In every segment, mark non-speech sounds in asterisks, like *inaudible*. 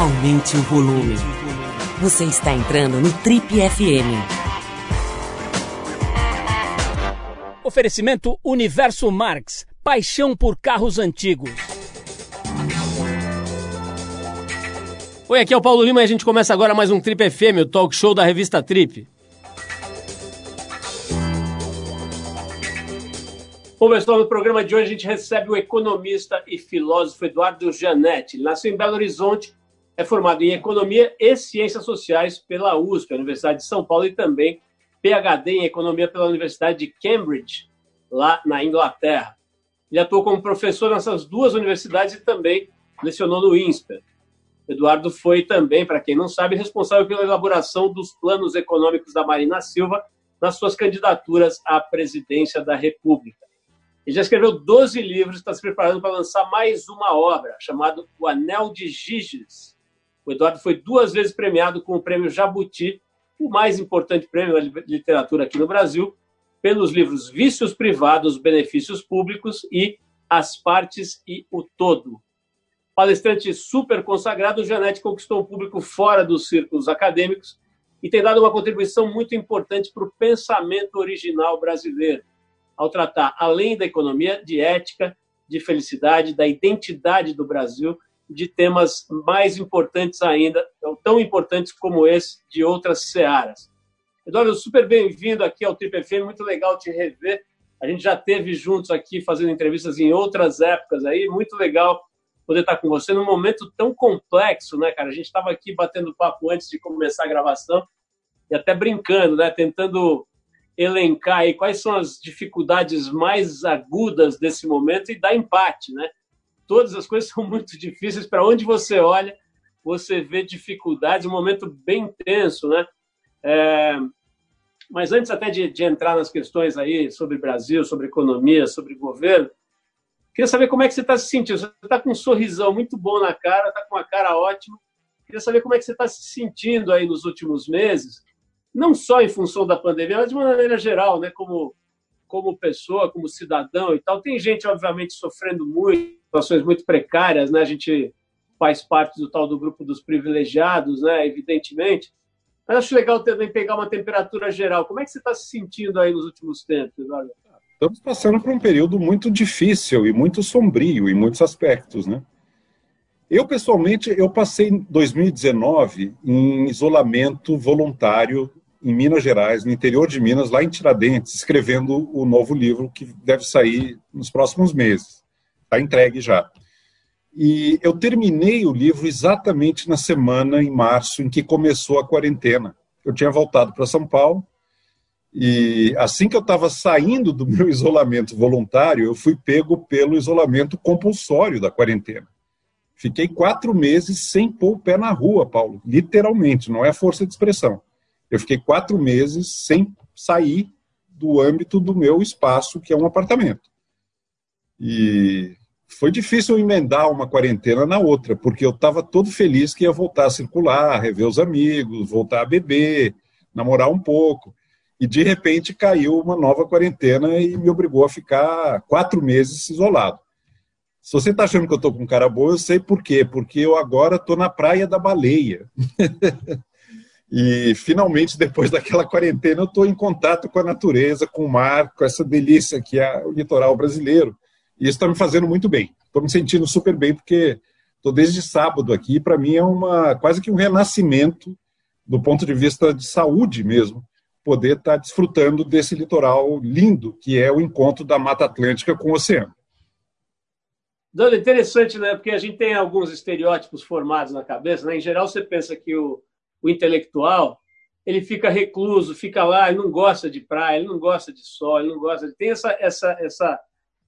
aumente o volume. Você está entrando no Trip FM. Oferecimento Universo Marx. Paixão por carros antigos. Oi, aqui é o Paulo Lima e a gente começa agora mais um Trip FM, o talk show da revista Trip. Bom, pessoal, no programa de hoje a gente recebe o economista e filósofo Eduardo Janetti. Ele nasceu em Belo Horizonte, é formado em Economia e Ciências Sociais pela USP, Universidade de São Paulo, e também PhD em Economia pela Universidade de Cambridge, lá na Inglaterra. Ele atuou como professor nessas duas universidades e também lecionou no INSPER. Eduardo foi também, para quem não sabe, responsável pela elaboração dos planos econômicos da Marina Silva nas suas candidaturas à presidência da República. Ele já escreveu 12 livros e está se preparando para lançar mais uma obra, chamada O Anel de Giges. O Eduardo foi duas vezes premiado com o prêmio Jabuti, o mais importante prêmio da literatura aqui no Brasil, pelos livros Vícios Privados, Benefícios Públicos e As Partes e o Todo. Palestrante super consagrado, Janete conquistou um público fora dos círculos acadêmicos e tem dado uma contribuição muito importante para o pensamento original brasileiro ao tratar, além da economia, de ética, de felicidade, da identidade do Brasil, de temas mais importantes ainda, tão importantes como esse, de outras searas. Eduardo, super bem-vindo aqui ao Trip FM, muito legal te rever. A gente já teve juntos aqui fazendo entrevistas em outras épocas aí, muito legal poder estar com você num momento tão complexo, né, cara? A gente estava aqui batendo papo antes de começar a gravação e até brincando, né, tentando elencar aí quais são as dificuldades mais agudas desse momento e dar empate, né? Todas as coisas *laughs* são muito difíceis. Para onde você olha, você vê dificuldades, um momento bem tenso, né? É... Mas antes até de, de, entrar nas questões aí sobre Brasil, sobre economia, sobre governo, queria saber como é que você está se sentindo. Você está com um sorrisão muito bom na cara, está com uma cara ótima. Queria saber como é que você está se sentindo aí nos últimos meses não só em função da pandemia, mas de uma maneira geral, né? Como, como pessoa, como cidadão e tal. Tem gente, obviamente, sofrendo muito, situações muito precárias, né? A gente faz parte do tal do grupo dos privilegiados, né? Evidentemente. Mas acho legal também pegar uma temperatura geral. Como é que você está se sentindo aí nos últimos tempos? Estamos passando por um período muito difícil e muito sombrio em muitos aspectos, né? Eu, pessoalmente, eu passei 2019 em isolamento voluntário em Minas Gerais, no interior de Minas, lá em Tiradentes, escrevendo o novo livro que deve sair nos próximos meses. Está entregue já. E eu terminei o livro exatamente na semana, em março, em que começou a quarentena. Eu tinha voltado para São Paulo e assim que eu estava saindo do *laughs* meu isolamento voluntário, eu fui pego pelo isolamento compulsório da quarentena. Fiquei quatro meses sem pôr o pé na rua, Paulo, literalmente, não é força de expressão. Eu fiquei quatro meses sem sair do âmbito do meu espaço, que é um apartamento. E foi difícil emendar uma quarentena na outra, porque eu estava todo feliz que ia voltar a circular, rever os amigos, voltar a beber, namorar um pouco. E de repente caiu uma nova quarentena e me obrigou a ficar quatro meses isolado. Se você está achando que eu estou com cara boa, eu sei por quê. Porque eu agora estou na Praia da Baleia. *laughs* E finalmente, depois daquela quarentena, eu estou em contato com a natureza, com o mar, com essa delícia que é o litoral brasileiro. E isso está me fazendo muito bem. Estou me sentindo super bem, porque estou desde sábado aqui. Para mim é uma quase que um renascimento do ponto de vista de saúde mesmo, poder estar tá desfrutando desse litoral lindo que é o encontro da Mata Atlântica com o oceano. Dona, interessante, né? Porque a gente tem alguns estereótipos formados na cabeça. Né? Em geral, você pensa que o o intelectual, ele fica recluso, fica lá, ele não gosta de praia, ele não gosta de sol, ele não gosta de... Tem essa, essa, essa,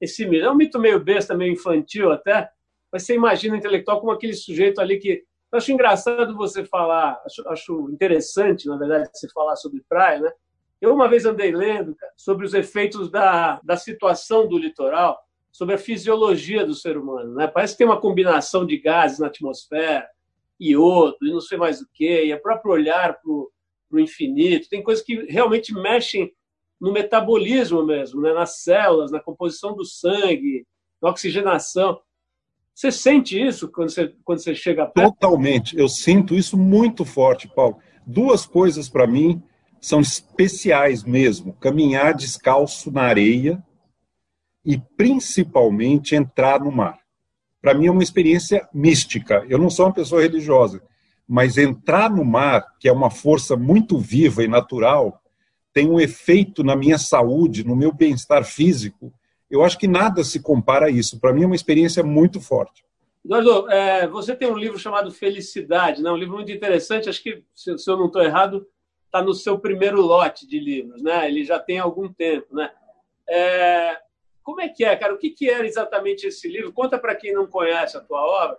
esse mito. É um mito meio besta, meio infantil até, mas você imagina o intelectual como aquele sujeito ali que... Eu acho engraçado você falar, acho, acho interessante, na verdade, você falar sobre praia, né? Eu uma vez andei lendo sobre os efeitos da, da situação do litoral, sobre a fisiologia do ser humano. Né? Parece que tem uma combinação de gases na atmosfera, iodo e não sei mais o que, e o próprio olhar para o infinito. Tem coisas que realmente mexem no metabolismo mesmo, né? nas células, na composição do sangue, na oxigenação. Você sente isso quando você, quando você chega perto? Totalmente. Eu sinto isso muito forte, Paulo. Duas coisas para mim são especiais mesmo: caminhar descalço na areia e principalmente entrar no mar. Para mim é uma experiência mística. Eu não sou uma pessoa religiosa, mas entrar no mar, que é uma força muito viva e natural, tem um efeito na minha saúde, no meu bem-estar físico. Eu acho que nada se compara a isso. Para mim é uma experiência muito forte. Eduardo, é, você tem um livro chamado Felicidade, né? um livro muito interessante. Acho que, se, se eu não estou errado, está no seu primeiro lote de livros. Né? Ele já tem algum tempo. Né? É, como é que é, cara? O que, que era exatamente esse livro? Conta para quem não conhece a tua obra.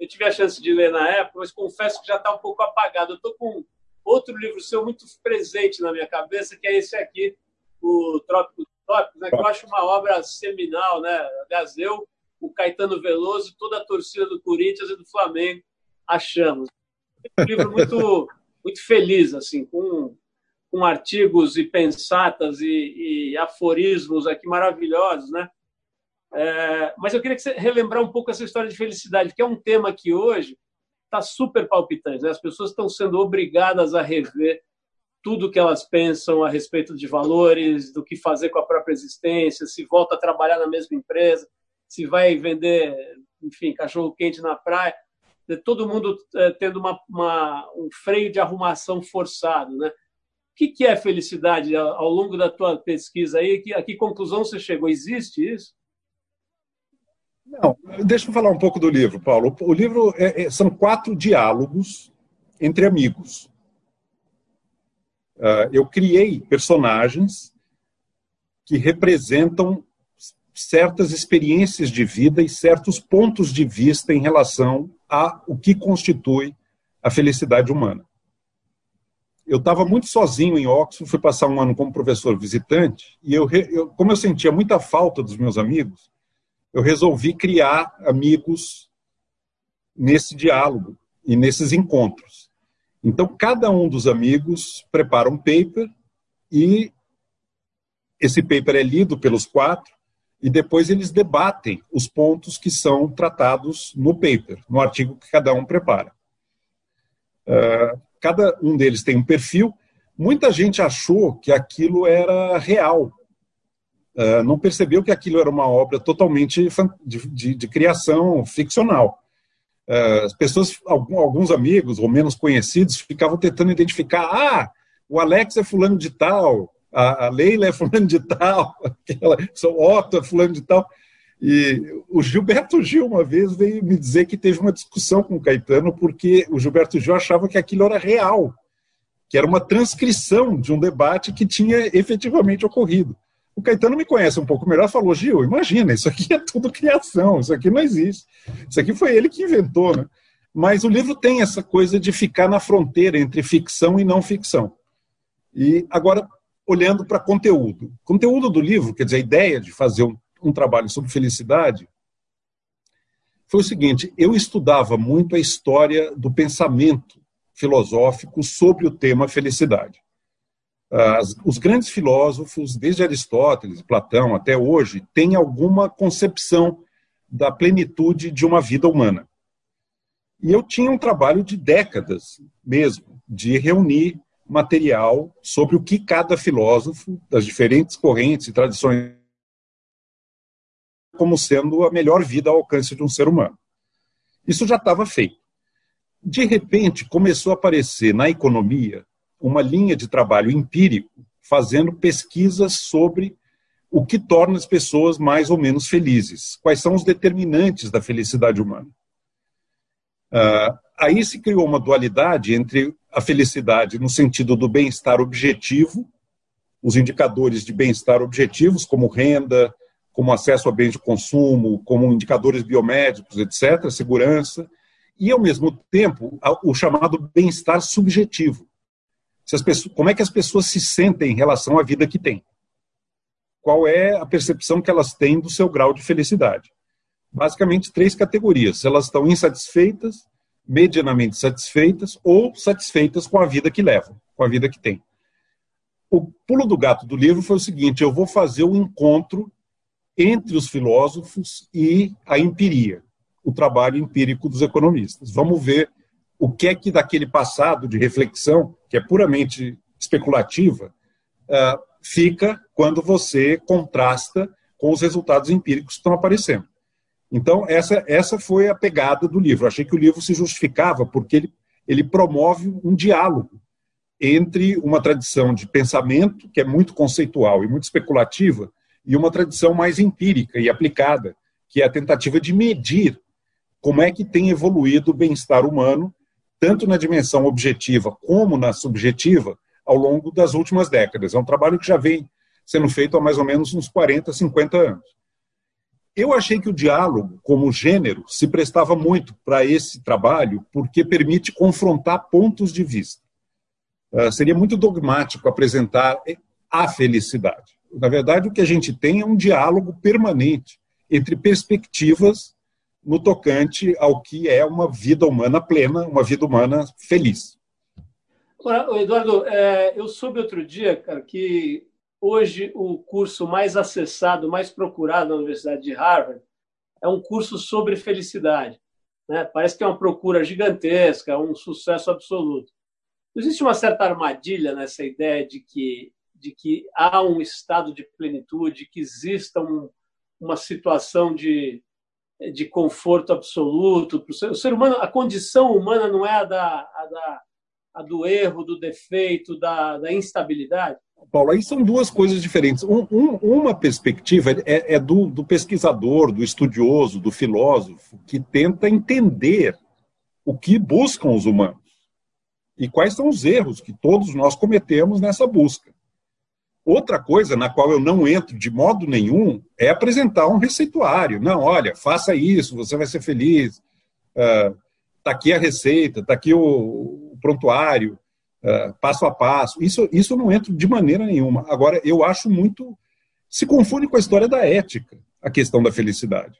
Eu tive a chance de ler na época, mas confesso que já está um pouco apagado. Eu estou com outro livro seu muito presente na minha cabeça, que é esse aqui, o Trópico dos Trópicos, né? que eu acho uma obra seminal. Né? Aliás, eu, o Caetano Veloso, toda a torcida do Corinthians e do Flamengo achamos. Um livro muito, *laughs* muito feliz, assim, com com artigos e pensatas e, e aforismos aqui maravilhosos, né? É, mas eu queria que você relembrar um pouco essa história de felicidade, que é um tema que hoje está super palpitante. Né? As pessoas estão sendo obrigadas a rever tudo que elas pensam a respeito de valores, do que fazer com a própria existência, se volta a trabalhar na mesma empresa, se vai vender, enfim, cachorro quente na praia. Todo mundo é, tendo uma, uma, um freio de arrumação forçado, né? O que, que é felicidade ao longo da tua pesquisa aí? A que conclusão você chegou? Existe isso? Não, deixa eu falar um pouco do livro, Paulo. O livro é, é, são quatro diálogos entre amigos. Uh, eu criei personagens que representam certas experiências de vida e certos pontos de vista em relação a o que constitui a felicidade humana eu estava muito sozinho em Oxford, fui passar um ano como professor visitante, e eu, eu, como eu sentia muita falta dos meus amigos, eu resolvi criar amigos nesse diálogo e nesses encontros. Então, cada um dos amigos prepara um paper e esse paper é lido pelos quatro e depois eles debatem os pontos que são tratados no paper, no artigo que cada um prepara. Uh, cada um deles tem um perfil. Muita gente achou que aquilo era real, uh, não percebeu que aquilo era uma obra totalmente de, de, de criação ficcional. Uh, as pessoas, alguns amigos ou menos conhecidos, ficavam tentando identificar: ah, o Alex é fulano de tal, a, a Leila é fulano de tal, *laughs* aquela, o Otto é fulano de tal. E o Gilberto Gil, uma vez, veio me dizer que teve uma discussão com o Caetano, porque o Gilberto Gil achava que aquilo era real, que era uma transcrição de um debate que tinha efetivamente ocorrido. O Caetano me conhece um pouco melhor, falou: Gil, imagina, isso aqui é tudo criação, isso aqui não existe. Isso aqui foi ele que inventou, né? Mas o livro tem essa coisa de ficar na fronteira entre ficção e não ficção. E agora, olhando para conteúdo. Conteúdo do livro, quer dizer, a ideia de fazer um um trabalho sobre felicidade foi o seguinte: eu estudava muito a história do pensamento filosófico sobre o tema felicidade. As, os grandes filósofos, desde Aristóteles, Platão até hoje, têm alguma concepção da plenitude de uma vida humana. E eu tinha um trabalho de décadas mesmo, de reunir material sobre o que cada filósofo das diferentes correntes e tradições como sendo a melhor vida ao alcance de um ser humano. Isso já estava feito. De repente, começou a aparecer na economia uma linha de trabalho empírico fazendo pesquisas sobre o que torna as pessoas mais ou menos felizes, quais são os determinantes da felicidade humana. Uh, aí se criou uma dualidade entre a felicidade no sentido do bem-estar objetivo, os indicadores de bem-estar objetivos, como renda, como acesso a bens de consumo, como indicadores biomédicos, etc., segurança, e, ao mesmo tempo, o chamado bem-estar subjetivo. Pessoas, como é que as pessoas se sentem em relação à vida que têm? Qual é a percepção que elas têm do seu grau de felicidade? Basicamente, três categorias. Elas estão insatisfeitas, medianamente satisfeitas ou satisfeitas com a vida que levam, com a vida que têm. O pulo do gato do livro foi o seguinte: eu vou fazer um encontro entre os filósofos e a empiria. o trabalho empírico dos economistas. Vamos ver o que é que daquele passado de reflexão, que é puramente especulativa, uh, fica quando você contrasta com os resultados empíricos que estão aparecendo. Então, essa, essa foi a pegada do livro. Achei que o livro se justificava porque ele, ele promove um diálogo entre uma tradição de pensamento, que é muito conceitual e muito especulativa, e uma tradição mais empírica e aplicada, que é a tentativa de medir como é que tem evoluído o bem-estar humano, tanto na dimensão objetiva como na subjetiva, ao longo das últimas décadas. É um trabalho que já vem sendo feito há mais ou menos uns 40, 50 anos. Eu achei que o diálogo, como gênero, se prestava muito para esse trabalho, porque permite confrontar pontos de vista. Uh, seria muito dogmático apresentar a felicidade. Na verdade, o que a gente tem é um diálogo permanente entre perspectivas no tocante ao que é uma vida humana plena, uma vida humana feliz. Eduardo, é, eu soube outro dia, cara, que hoje o curso mais acessado, mais procurado na Universidade de Harvard é um curso sobre felicidade. Né? Parece que é uma procura gigantesca, um sucesso absoluto. Existe uma certa armadilha nessa ideia de que, de que há um estado de plenitude, que exista um, uma situação de, de conforto absoluto. O ser humano, a condição humana não é a da, a da a do erro, do defeito, da, da instabilidade? Paulo, aí são duas coisas diferentes. Um, um, uma perspectiva é, é do, do, pesquisador, do estudioso, do filósofo, que tenta entender o que buscam os humanos e quais são os erros que todos nós cometemos nessa busca. Outra coisa na qual eu não entro de modo nenhum é apresentar um receituário. Não, olha, faça isso, você vai ser feliz. Está uh, aqui a receita, está aqui o, prontuário, uh, passo a passo. Isso, isso não entra de maneira nenhuma. Agora, eu acho muito. Se confunde com a história da ética, a questão da felicidade.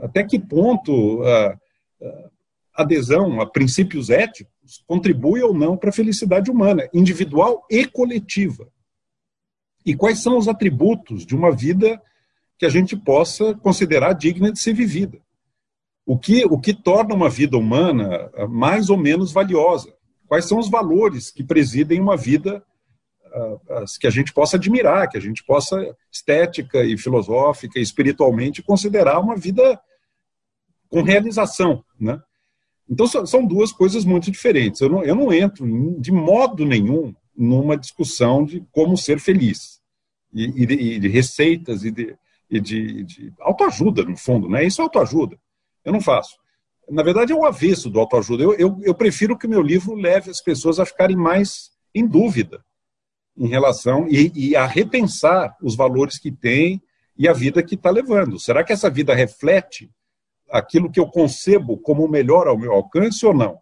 Até que ponto a uh, adesão a princípios éticos contribui ou não para a felicidade humana, individual e coletiva? E quais são os atributos de uma vida que a gente possa considerar digna de ser vivida? O que, o que torna uma vida humana ah, mais ou menos valiosa? Quais são os valores que presidem uma vida uh, que a gente possa admirar, que a gente possa, estética e filosófica e espiritualmente, considerar uma vida com realização, né? Então, são duas coisas muito diferentes. Eu não, eu não entro de modo nenhum numa discussão de como ser feliz, e, e, de, e de, receitas, e de, e de, de autoajuda, no fundo, né? Isso é autoajuda. Eu não faço. Na verdade, é o avesso do autoajuda. Eu, eu, eu prefiro que o meu livro leve as pessoas a ficarem mais em dúvida em relação e, e a repensar os valores que têm e a vida que está levando. Será que essa vida reflete aquilo que eu concebo como o melhor ao meu alcance ou não?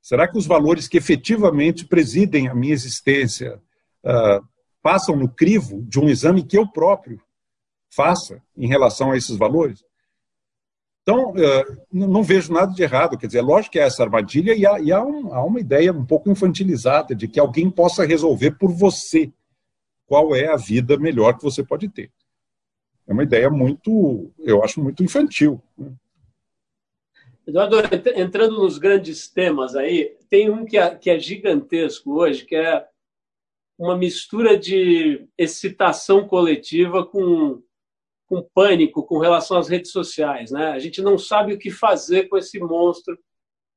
Será que os valores que efetivamente presidem a minha existência uh, passam no crivo de um exame que eu próprio faça em relação a esses valores? Então, eh, não vejo nada de errado. Quer dizer, é lógico que é essa armadilha e, há, e há, um, há, uma ideia um pouco infantilizada de que alguém possa resolver por você qual é a vida melhor que você pode ter. É uma ideia muito, eu acho, muito infantil. Né? Eduardo, entrando nos grandes temas aí, tem um que é, que é gigantesco hoje, que é uma mistura de excitação coletiva com com pânico com relação às redes sociais. Né? A gente não sabe o que fazer com esse monstro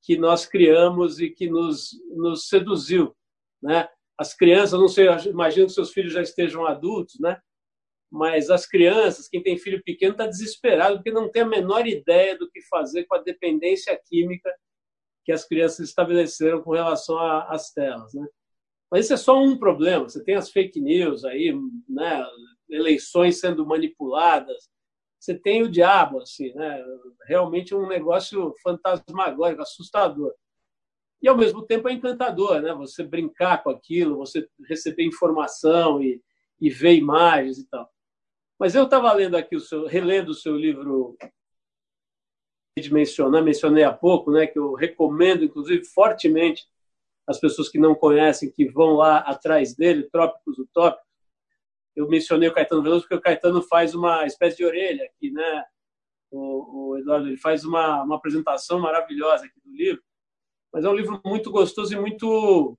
que nós criamos e que nos, nos seduziu. Né? As crianças, não sei, imagino que seus filhos já estejam adultos, né? mas as crianças, quem tem filho pequeno, está desesperado porque não tem a menor ideia do que fazer com a dependência química que as crianças estabeleceram com relação às telas. Né? Mas isso é só um problema. Você tem as fake news aí, né? eleições sendo manipuladas. Você tem o diabo, assim, né? Realmente um negócio fantasmagórico, assustador. E, ao mesmo tempo, é encantador, né? Você brincar com aquilo, você receber informação e, e ver imagens e tal. Mas eu estava lendo aqui, o seu, relendo o seu livro de mencionar, mencionei há pouco, né, que eu recomendo, inclusive, fortemente as pessoas que não conhecem, que vão lá atrás dele, Trópicos Utópicos. Eu mencionei o Caetano Veloso porque o Caetano faz uma espécie de orelha aqui, né? o, o Eduardo, ele faz uma, uma apresentação maravilhosa aqui do livro, mas é um livro muito gostoso e muito,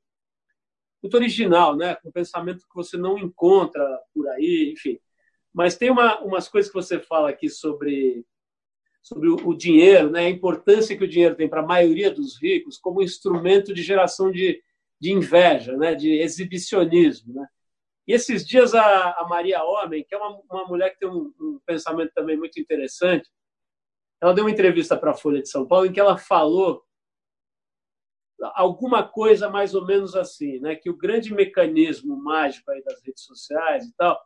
muito original, né? com pensamento que você não encontra por aí, enfim. Mas tem uma, umas coisas que você fala aqui sobre, sobre o, dinheiro, né? a importância que o dinheiro tem para a maioria dos ricos como instrumento de geração de, de inveja, né? de exibicionismo. Né? E esses dias a, a Maria Homem, que é uma, uma mulher que tem um, um pensamento também muito interessante, ela deu uma entrevista para a Folha de São Paulo em que ela falou alguma coisa mais ou menos assim, né? que o grande mecanismo mágico aí das redes sociais e tal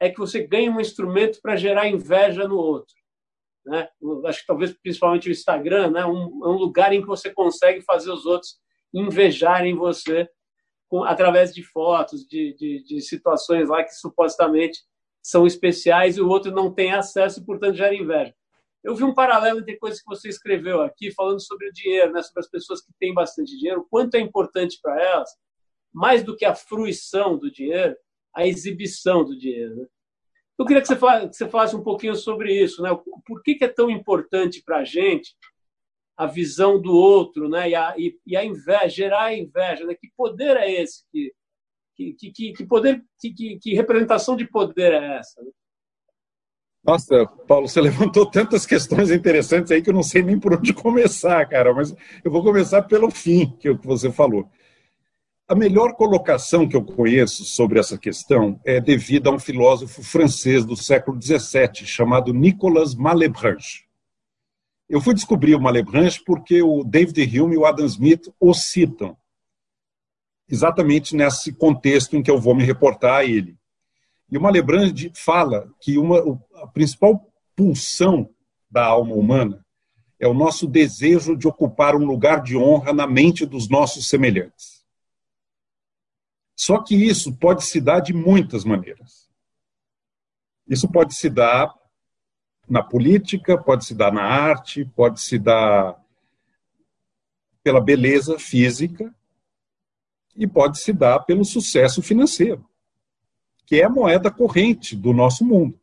é que você ganha um instrumento para gerar inveja no outro. Né? Acho que talvez principalmente o Instagram né? um, é um lugar em que você consegue fazer os outros invejarem você com, através de fotos, de, de, de situações lá que supostamente são especiais e o outro não tem acesso e, portanto, gera inveja. Eu vi um paralelo entre coisas que você escreveu aqui, falando sobre o dinheiro, né, sobre as pessoas que têm bastante dinheiro, quanto é importante para elas, mais do que a fruição do dinheiro, a exibição do dinheiro. Né? Eu queria que você, falasse, que você falasse um pouquinho sobre isso. Né? Por que, que é tão importante para a gente a visão do outro né? e, a, e, e a inveja, gerar a inveja? Né? Que poder é esse? Que, que, que, que poder, que, que, representação de poder é essa? Né? Nossa, Paulo, você *laughs* levantou tantas questões interessantes aí que eu não sei nem por onde começar, cara, mas eu vou começar pelo fim que você falou. A melhor colocação que eu conheço sobre essa questão é devida a um filósofo francês do século XVII chamado Nicolas Malebranche. Eu fui descobrir o Malebranche porque o David Hume e o Adam Smith o citam, exatamente nesse contexto em que eu vou me reportar a ele. E o Malebranche fala que uma, a principal pulsão da alma humana é o nosso desejo de ocupar um lugar de honra na mente dos nossos semelhantes. Só que isso pode se dar de muitas maneiras. Isso pode se dar na política, pode se dar na arte, pode se dar pela beleza física e pode se dar pelo sucesso financeiro que é a moeda corrente do nosso mundo,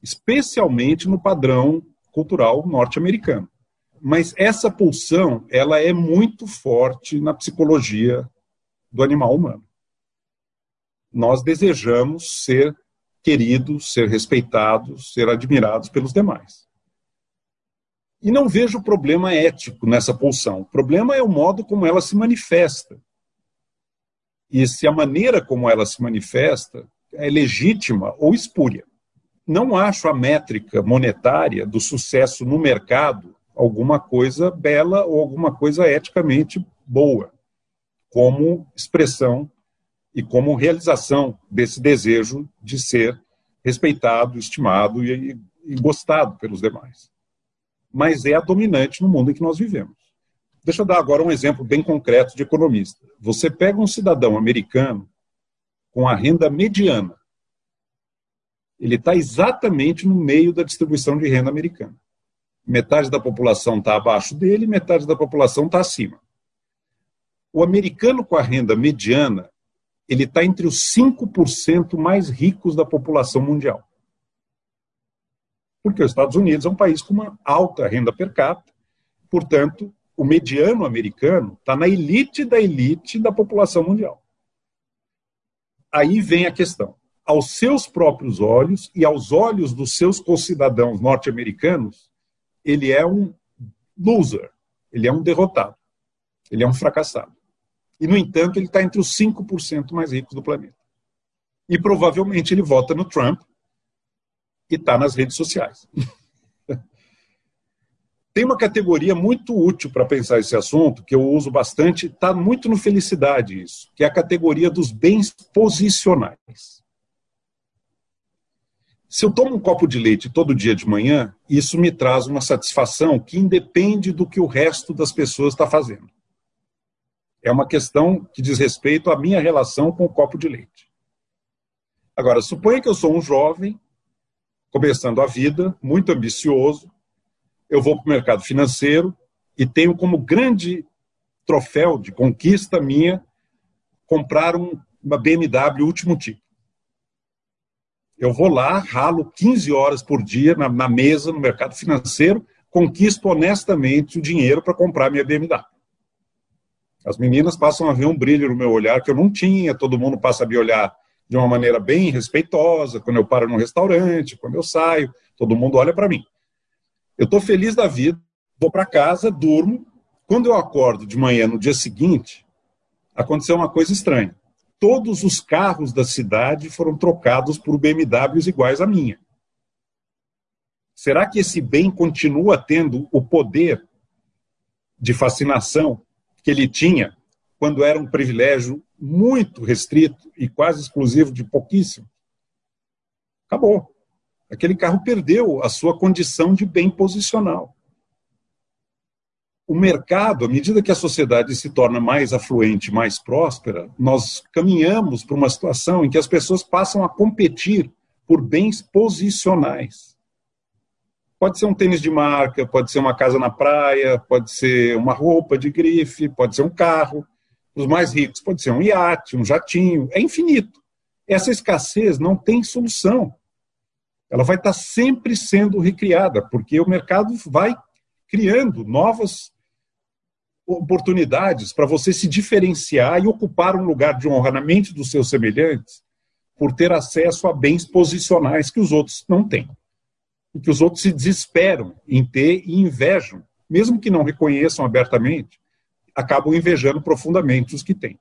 especialmente no padrão cultural norte-americano. Mas essa pulsão, ela é muito forte na psicologia do animal humano. Nós desejamos ser queridos, ser respeitados, ser admirados pelos demais. E não vejo problema ético nessa pulsão. O problema é o modo como ela se manifesta e se a maneira como ela se manifesta é legítima ou espúria. Não acho a métrica monetária do sucesso no mercado alguma coisa bela ou alguma coisa eticamente boa, como expressão e como realização desse desejo de ser respeitado, estimado e, e gostado pelos demais. Mas é a dominante no mundo em que nós vivemos. Deixa eu dar agora um exemplo bem concreto de economista. Você pega um cidadão americano com a renda mediana, ele está exatamente no meio da distribuição de renda americana. Metade da população está abaixo dele, metade da população está acima. O americano com a renda mediana, ele está entre os 5% mais ricos da população mundial. Porque os Estados Unidos é um país com uma alta renda per capita, portanto, o mediano americano está na elite da elite da população mundial. Aí vem a questão. Aos seus próprios olhos e aos olhos dos seus concidadãos norte-americanos, ele é um loser, ele é um derrotado, ele é um fracassado. E, no entanto, ele está entre os 5% mais ricos do planeta. E provavelmente ele vota no Trump e está nas redes sociais. *laughs* Tem uma categoria muito útil para pensar esse assunto, que eu uso bastante, está muito no Felicidade isso, que é a categoria dos bens posicionais. Se eu tomo um copo de leite todo dia de manhã, isso me traz uma satisfação que independe do que o resto das pessoas está fazendo. É uma questão que diz respeito à minha relação com o copo de leite. Agora, suponha que eu sou um jovem, começando a vida, muito ambicioso, eu vou para o mercado financeiro e tenho como grande troféu de conquista minha comprar um, uma BMW último tipo. Eu vou lá, ralo 15 horas por dia na, na mesa, no mercado financeiro, conquisto honestamente o dinheiro para comprar minha BMW. As meninas passam a ver um brilho no meu olhar que eu não tinha, todo mundo passa a me olhar de uma maneira bem respeitosa, quando eu paro num restaurante, quando eu saio, todo mundo olha para mim. Eu estou feliz da vida, vou para casa, durmo. Quando eu acordo de manhã no dia seguinte, aconteceu uma coisa estranha. Todos os carros da cidade foram trocados por BMWs iguais à minha. Será que esse bem continua tendo o poder de fascinação que ele tinha quando era um privilégio muito restrito e quase exclusivo de pouquíssimo. Acabou. Aquele carro perdeu a sua condição de bem posicional. O mercado, à medida que a sociedade se torna mais afluente, mais próspera, nós caminhamos para uma situação em que as pessoas passam a competir por bens posicionais. Pode ser um tênis de marca, pode ser uma casa na praia, pode ser uma roupa de grife, pode ser um carro. Os mais ricos pode ser um iate, um jatinho, é infinito. Essa escassez não tem solução. Ela vai estar sempre sendo recriada, porque o mercado vai criando novas oportunidades para você se diferenciar e ocupar um lugar de honra na mente dos seus semelhantes por ter acesso a bens posicionais que os outros não têm e que os outros se desesperam em ter e invejam, mesmo que não reconheçam abertamente, acabam invejando profundamente os que têm.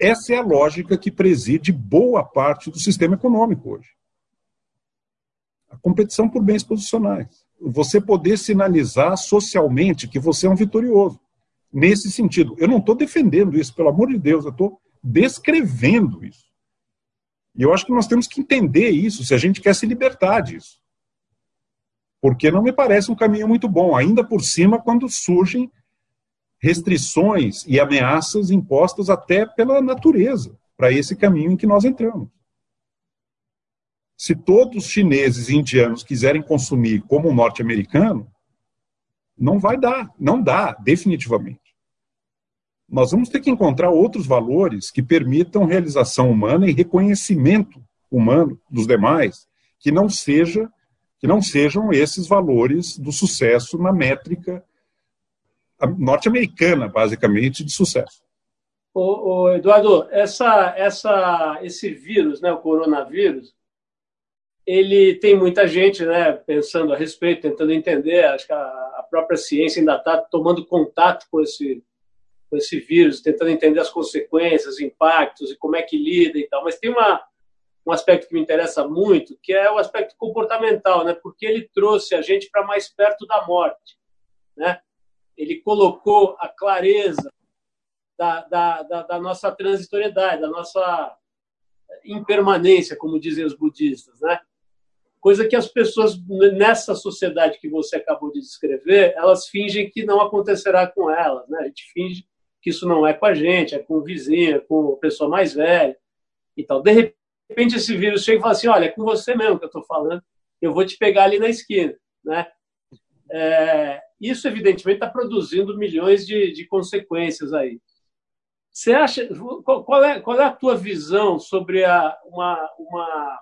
Essa é a lógica que preside boa parte do sistema econômico hoje. A competição por bens posicionais. Você poder sinalizar socialmente que você é um vitorioso. Nesse sentido, eu não estou defendendo isso, pelo amor de Deus, eu estou descrevendo isso. E eu acho que nós temos que entender isso se a gente quer se libertar disso. Porque não me parece um caminho muito bom, ainda por cima quando surgem restrições e ameaças impostas até pela natureza para esse caminho em que nós entramos. Se todos os chineses e indianos quiserem consumir como um norte-americano, não vai dar, não dá, definitivamente nós vamos ter que encontrar outros valores que permitam realização humana e reconhecimento humano dos demais, que não seja que não sejam esses valores do sucesso na métrica norte-americana, basicamente, de sucesso. Ô, Eduardo, essa, essa, esse vírus, né, o coronavírus, ele tem muita gente né, pensando a respeito, tentando entender. Acho que a, a própria ciência ainda está tomando contato com esse, com esse vírus, tentando entender as consequências, os impactos e como é que lida e tal. Mas tem uma, um aspecto que me interessa muito, que é o aspecto comportamental, né? Porque ele trouxe a gente para mais perto da morte, né? Ele colocou a clareza da, da, da, da nossa transitoriedade, da nossa impermanência, como dizem os budistas, né? Coisa que as pessoas nessa sociedade que você acabou de descrever, elas fingem que não acontecerá com elas, né? A gente finge que isso não é com a gente, é com o vizinho, é com a pessoa mais velha e tal. De repente, esse vírus chega e fala assim: olha, é com você mesmo que eu estou falando, eu vou te pegar ali na esquina. Né? É, isso, evidentemente, está produzindo milhões de, de consequências aí. Você acha. Qual é, qual é a tua visão sobre a, uma, uma,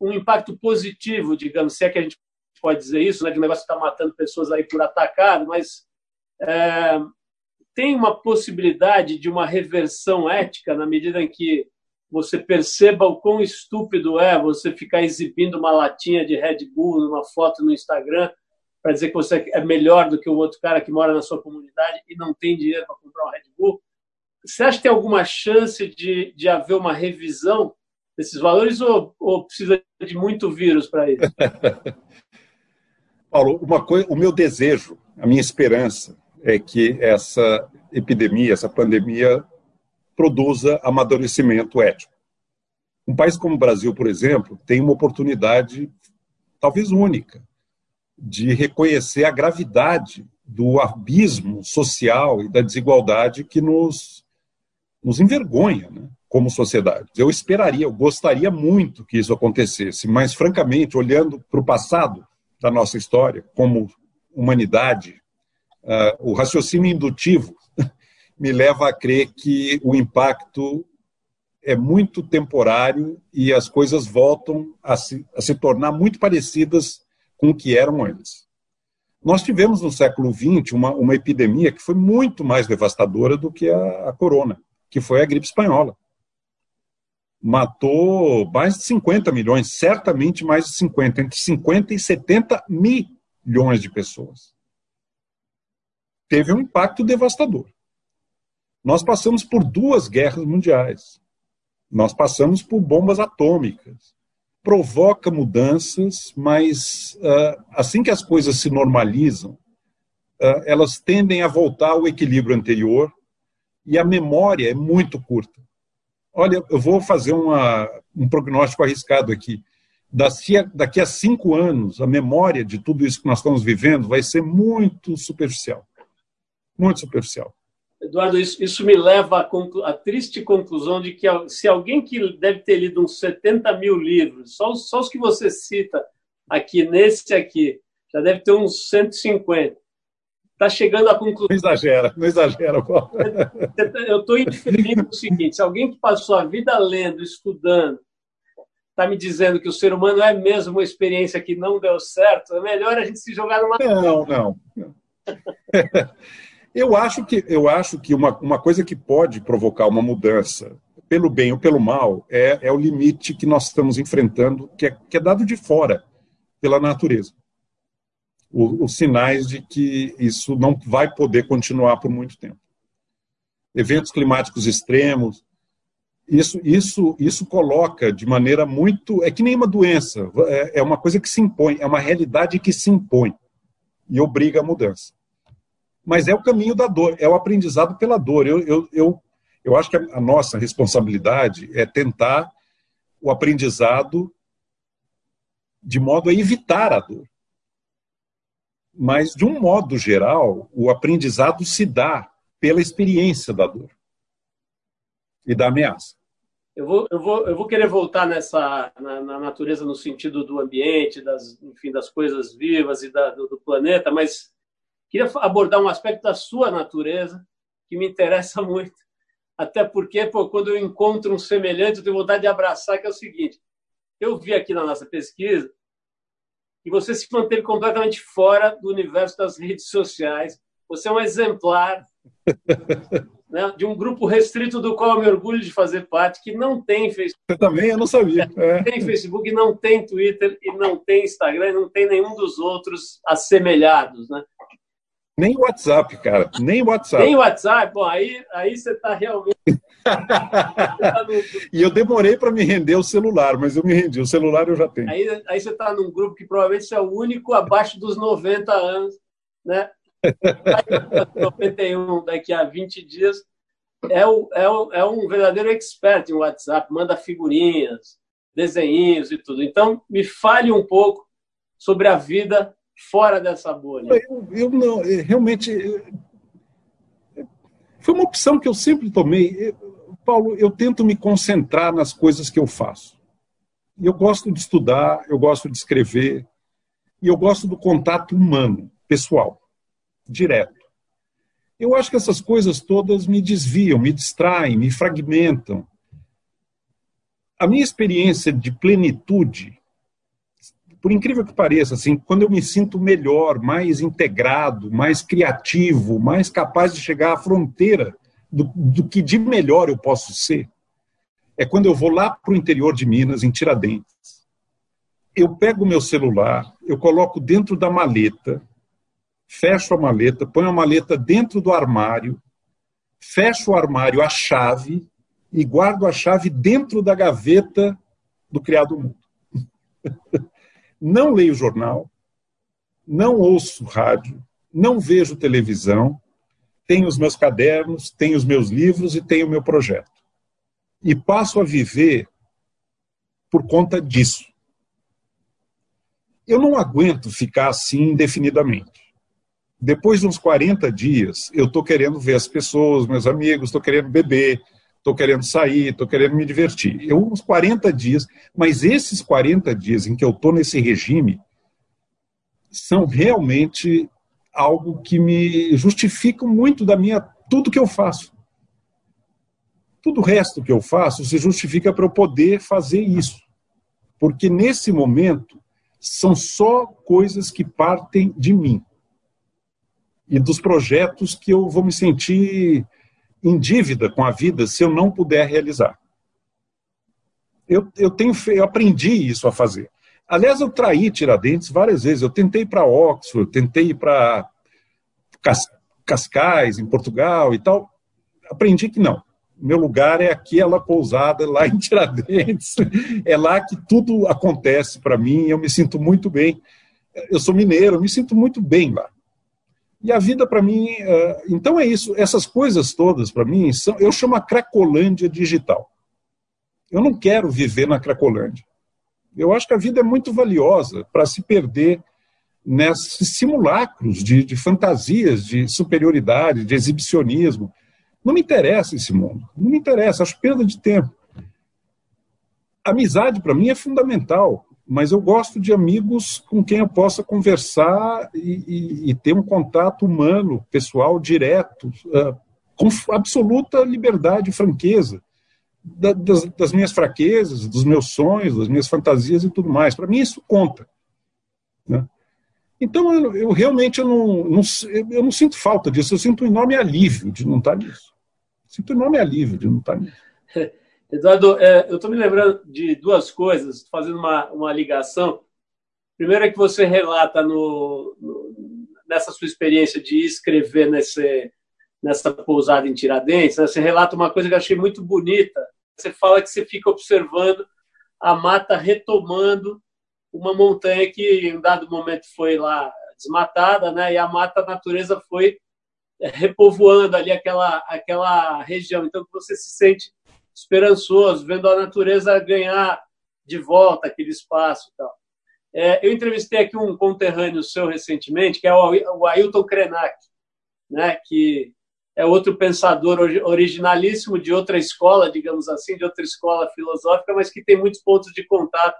um impacto positivo, digamos, se é que a gente pode dizer isso, né, de um negócio que está matando pessoas aí por atacado, mas é, tem uma possibilidade de uma reversão ética na medida em que você perceba o quão estúpido é você ficar exibindo uma latinha de Red Bull numa foto no Instagram para dizer que você é melhor do que o outro cara que mora na sua comunidade e não tem dinheiro para comprar um Red Bull. Você acha que tem alguma chance de, de haver uma revisão desses valores ou, ou precisa de muito vírus para isso? *laughs* Paulo, uma coisa, o meu desejo, a minha esperança é que essa epidemia, essa pandemia, produza amadurecimento ético. Um país como o Brasil, por exemplo, tem uma oportunidade, talvez única, de reconhecer a gravidade do abismo social e da desigualdade que nos, nos envergonha né, como sociedade. Eu esperaria, eu gostaria muito que isso acontecesse, mas, francamente, olhando para o passado da nossa história, como humanidade, uh, o raciocínio indutivo *laughs* me leva a crer que o impacto é muito temporário e as coisas voltam a se, a se tornar muito parecidas com o que eram antes. Nós tivemos no século XX uma, uma epidemia que foi muito mais devastadora do que a, a corona, que foi a gripe espanhola. Matou mais de 50 milhões, certamente mais de 50, entre 50 e 70 milhões de pessoas. Teve um impacto devastador. Nós passamos por duas guerras mundiais. Nós passamos por bombas atômicas provoca mudanças, mas uh, assim que as coisas se normalizam, uh, elas tendem a voltar ao equilíbrio anterior e a memória é muito curta. Olha, eu vou fazer uma, um prognóstico arriscado aqui. Daqui a, cinco anos, a memória de tudo isso que nós estamos vivendo vai ser muito superficial. Muito superficial. Eduardo, isso, isso me leva à, à, triste conclusão de que se alguém que deve ter lido uns 70 mil livros, só, só os que você cita aqui, nesse aqui, já deve ter uns 150. Está chegando à conclusão. Não exagera, não exagera, Paulo. *laughs* Eu estou indefinindo o seguinte: se alguém que passou a vida lendo, estudando, está me dizendo que o ser humano é mesmo uma experiência que não deu certo, é melhor a gente se jogar numa. Não, não. não. *laughs* Eu acho que, eu acho que uma, uma coisa que pode provocar uma mudança, pelo bem ou pelo mal, é, é o limite que nós estamos enfrentando, que é, que é dado de fora pela natureza. O, os sinais de que isso não vai poder continuar por muito tempo. Eventos climáticos extremos, isso, isso, isso coloca de maneira muito. É que nem uma doença, é, é uma coisa que se impõe, é uma realidade que se impõe e obriga a mudança mas é o caminho da dor, é o aprendizado pela dor. Eu, eu, eu, eu acho que a nossa responsabilidade é tentar o aprendizado de modo a evitar a dor. Mas, de um modo geral, o aprendizado se dá pela experiência da dor e da ameaça. Eu vou, eu vou, eu vou querer voltar nessa na, na natureza no sentido do ambiente, das, enfim, das coisas vivas e da, do, do planeta, mas Queria abordar um aspecto da sua natureza que me interessa *laughs* muito. Até porque, pô, quando eu encontro um semelhante, eu tenho vontade de abraçar, que é o seguinte. Eu vi aqui na nossa pesquisa que você se manteve completamente fora do universo das redes sociais. Você é um exemplar *laughs* né, de um grupo restrito do qual eu me orgulho de fazer parte, que não tem Facebook. Você também? Eu não sabia. *laughs* É. Tem Facebook, não tem Twitter e não tem Instagram, não tem nenhum dos outros assemelhados. Né? Nem WhatsApp, cara. Nem WhatsApp. Nem WhatsApp? Bom, aí, aí você está realmente. *laughs* e eu demorei para me render o celular, mas eu me rendi. O celular eu já tenho. Aí, aí você está num grupo que provavelmente é o único abaixo dos 90 anos, né? 91 daqui a 20 dias. É, o, é, o, é um verdadeiro expert em WhatsApp, manda figurinhas, desenhinhos e tudo. Então, me fale um pouco sobre a vida fora dessa bolha? Eu, eu não, realmente. Foi uma opção que eu sempre tomei. Paulo, eu tento me concentrar nas coisas que eu faço. Eu gosto de estudar, eu gosto de escrever, e eu gosto do contato humano, pessoal, direto. Eu acho que essas coisas todas me desviam, me distraem, me fragmentam. A minha experiência de plenitude por incrível que pareça, assim, quando eu me sinto melhor, mais integrado, mais criativo, mais capaz de chegar à fronteira do, do que de melhor eu posso ser, é quando eu vou lá para o interior de Minas, em Tiradentes. Eu pego o meu celular, eu coloco dentro da maleta, fecho a maleta, ponho a maleta dentro do armário, fecho o armário, a chave, e guardo a chave dentro da gaveta do criado mundo. *laughs* não leio jornal, não ouço rádio, não vejo televisão, tenho os meus cadernos, tenho os meus livros e tenho o meu projeto. E passo a viver por conta disso. Eu não aguento ficar assim indefinidamente. Depois de uns 40 dias, eu estou querendo ver as pessoas, meus amigos, estou querendo beber, estou querendo sair, estou querendo me divertir. Eu, uns 40 dias, mas esses 40 dias em que eu estou nesse regime são realmente algo que me justificam muito da minha tudo que eu faço. Tudo o resto que eu faço se justifica para eu poder fazer isso. Porque nesse momento são só coisas que partem de mim e dos projetos que eu vou me sentir em dívida com a vida se eu não puder realizar. Eu, eu, tenho, eu aprendi isso a fazer. Aliás, eu traí Tiradentes várias vezes. Eu tentei ir para Oxford, tentei ir para Cas, Cascais, em Portugal e tal. Aprendi que não. Meu lugar é aquela pousada lá em Tiradentes. É lá que tudo acontece para mim. Eu me sinto muito bem. Eu sou mineiro, eu me sinto muito bem lá. E a vida para mim, uh, então é isso. Essas coisas todas para mim são, eu chamo a Cracolândia digital. Eu não quero viver na Cracolândia. Eu acho que a vida é muito valiosa para se perder nesses simulacros de, de, fantasias, de superioridade, de exibicionismo. Não me interessa esse mundo. Não me interessa, acho perda de tempo. Amizade, para mim, é fundamental mas eu gosto de amigos com quem eu possa conversar e, e, e ter um contato humano, pessoal, direto, uh, com absoluta liberdade e franqueza da, das, das, minhas fraquezas, dos meus sonhos, das minhas fantasias e tudo mais. Para mim isso conta. Né? Então eu, eu realmente eu não, não, eu não sinto falta disso, eu sinto um enorme alívio de não estar nisso. Sinto um enorme alívio de não estar nisso. *laughs* Eduardo, é, eu estou me lembrando de duas coisas, fazendo uma, uma ligação. Primeiro é que você relata no, no, nessa sua experiência de escrever nesse, nessa pousada em Tiradentes, né, você relata uma coisa que eu achei muito bonita. Você fala que você fica observando a mata retomando uma montanha que em um dado momento foi lá desmatada, né, e a mata a natureza foi repovoando ali aquela, aquela região. Então você se sente esperançoso, vendo a natureza ganhar de volta aquele espaço. Tal. É, eu entrevistei aqui um conterrâneo seu recentemente, que é o Ailton Krenak, né, que é outro pensador originalíssimo de outra escola, digamos assim, de outra escola filosófica, mas que tem muitos pontos de contato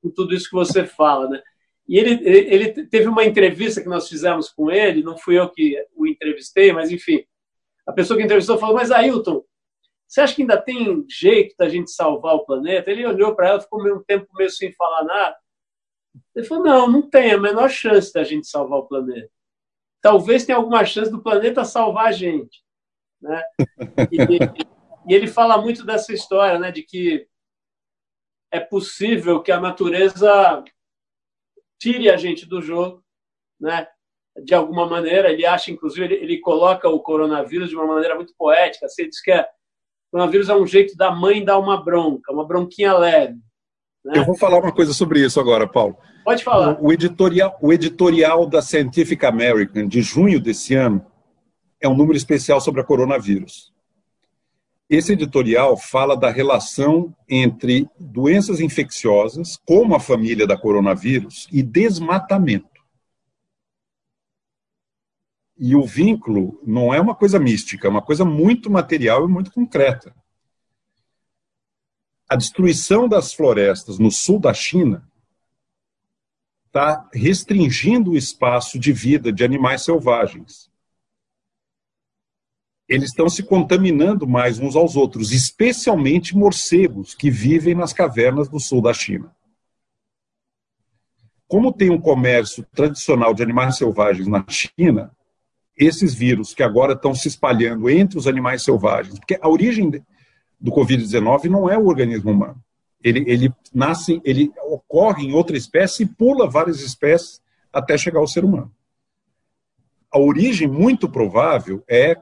com tudo isso que você fala. Né? E ele, ele teve uma entrevista que nós fizemos com ele, não fui eu que o entrevistei, mas enfim, a pessoa que entrevistou falou: Mas Ailton, você acha que ainda tem jeito da gente salvar o planeta? Ele olhou para ela, ficou meio um tempo meio sem falar nada. Ele falou: não, não tem a menor chance da gente salvar o planeta. Talvez tenha alguma chance do planeta salvar a gente. Né? E, *laughs* e ele fala muito dessa história, né, de que é possível que a natureza tire a gente do jogo, né? De alguma maneira, ele acha, inclusive, ele, ele coloca o coronavírus de uma maneira muito poética. Assim, ele diz que é coronavírus é um jeito da mãe dar uma bronca, uma bronquinha leve. Né? Eu vou falar uma coisa sobre isso agora, Paulo. Pode falar. O, editorial, o editorial da Scientific American de junho desse ano é um número especial sobre a coronavírus. Esse editorial fala da relação entre doenças infecciosas, como a família da coronavírus, e desmatamento. E o vínculo não é uma coisa mística, é uma coisa muito material e muito concreta. A destruição das florestas no sul da China está restringindo o espaço de vida de animais selvagens. Eles estão se contaminando mais uns aos outros, especialmente morcegos que vivem nas cavernas do sul da China. Como tem um comércio tradicional de animais selvagens na China, esses vírus que agora estão se espalhando entre os animais selvagens, porque a origem do Covid-19 não é o organismo humano. Ele, ele nasce, ele ocorre em outra espécie e pula várias espécies até chegar ao ser humano. A origem muito provável é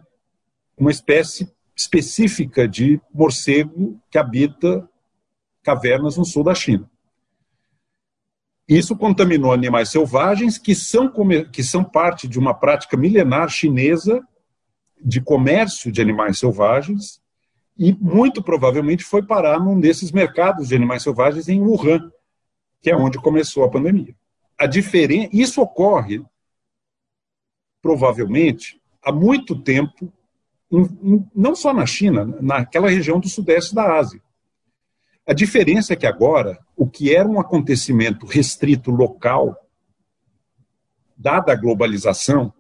uma espécie específica de morcego que habita cavernas no sul da China. Isso contaminou animais selvagens que são, que são parte de uma prática milenar chinesa de comércio de animais selvagens e muito provavelmente foi parar num desses mercados de animais selvagens em Wuhan, que é onde começou a pandemia. A diferença, isso ocorre provavelmente há muito tempo, em, em, não só na China, naquela região do sudeste da Ásia. A diferença é que agora, o que era um acontecimento restrito local, dada a globalização,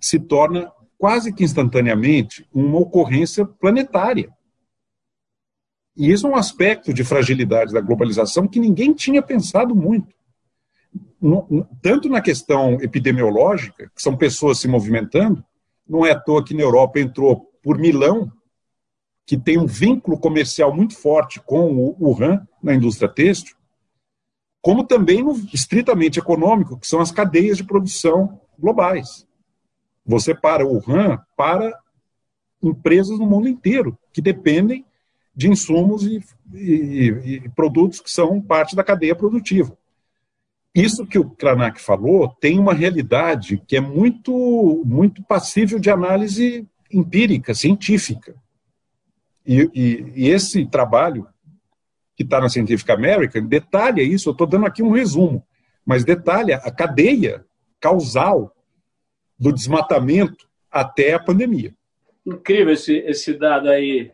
se torna quase que instantaneamente uma ocorrência planetária. E isso é um aspecto de fragilidade da globalização que ninguém tinha pensado muito. Tanto na questão epidemiológica, que são pessoas se movimentando, não é à toa que na Europa entrou por Milão, que tem um vínculo comercial muito forte com o Wuhan na indústria têxtil, como também no estritamente econômico, que são as cadeias de produção globais. Você para o Wuhan para empresas no mundo inteiro que dependem de insumos e, e, e, produtos que são parte da cadeia produtiva. Isso que o Kranak falou tem uma realidade que é muito, muito passível de análise empírica, científica. E, e esse trabalho que está na Scientific American detalha isso. Eu estou dando aqui um resumo, mas detalha a cadeia causal do desmatamento até a pandemia. Incrível esse, esse dado aí,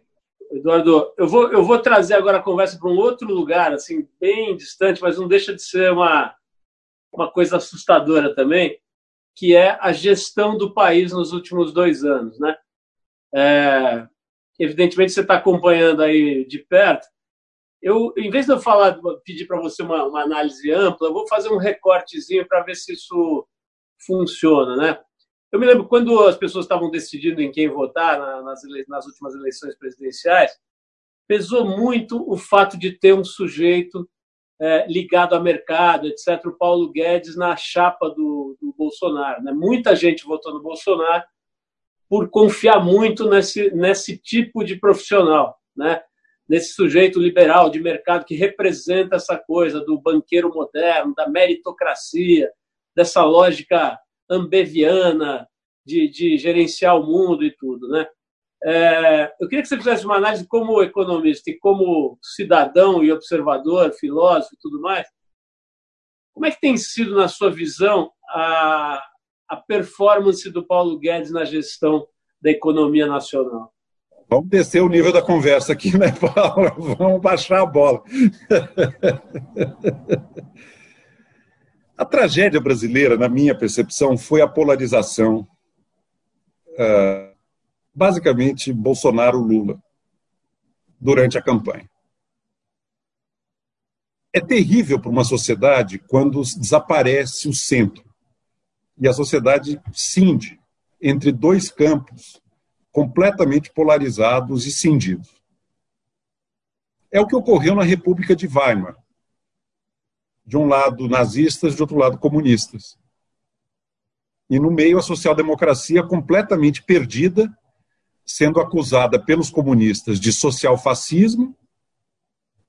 Eduardo, eu vou, eu vou trazer agora a conversa para um outro lugar, assim, bem distante, mas não deixa de ser uma, uma coisa assustadora também, que é a gestão do país nos últimos dois anos, né? É, evidentemente você está acompanhando aí de perto. Eu, em vez de eu falar, pedir para você uma, uma análise ampla, eu vou fazer um recortezinho para ver se isso funciona, né? Eu me lembro quando as pessoas estavam decidindo em quem votar nas, nas últimas eleições presidenciais, pesou muito o fato de ter um sujeito é, ligado ao mercado, etc., o Paulo Guedes na chapa do, do Bolsonaro. Né? Muita gente votou no Bolsonaro por confiar muito nesse, nesse tipo de profissional, né? nesse sujeito liberal de mercado que representa essa coisa do banqueiro moderno, da meritocracia, dessa lógica ambeviana de, de gerenciar o mundo e tudo, né? É, eu queria que você fizesse uma análise como economista e como cidadão e observador, filósofo e tudo mais. Como é que tem sido, na sua visão, a, a performance do Paulo Guedes na gestão da economia nacional? Vamos descer o nível da conversa aqui, né, Paulo? *laughs* Vamos baixar a bola. A tragédia brasileira, na minha percepção, foi a polarização. Uh, basicamente, Bolsonaro-Lula, durante a campanha. É terrível para uma sociedade quando desaparece o centro e a sociedade cinde entre dois campos completamente polarizados e cindidos. É o que ocorreu na República de Weimar de um lado nazistas, de outro lado comunistas. E no meio a social-democracia completamente perdida, sendo acusada pelos comunistas de social-fascismo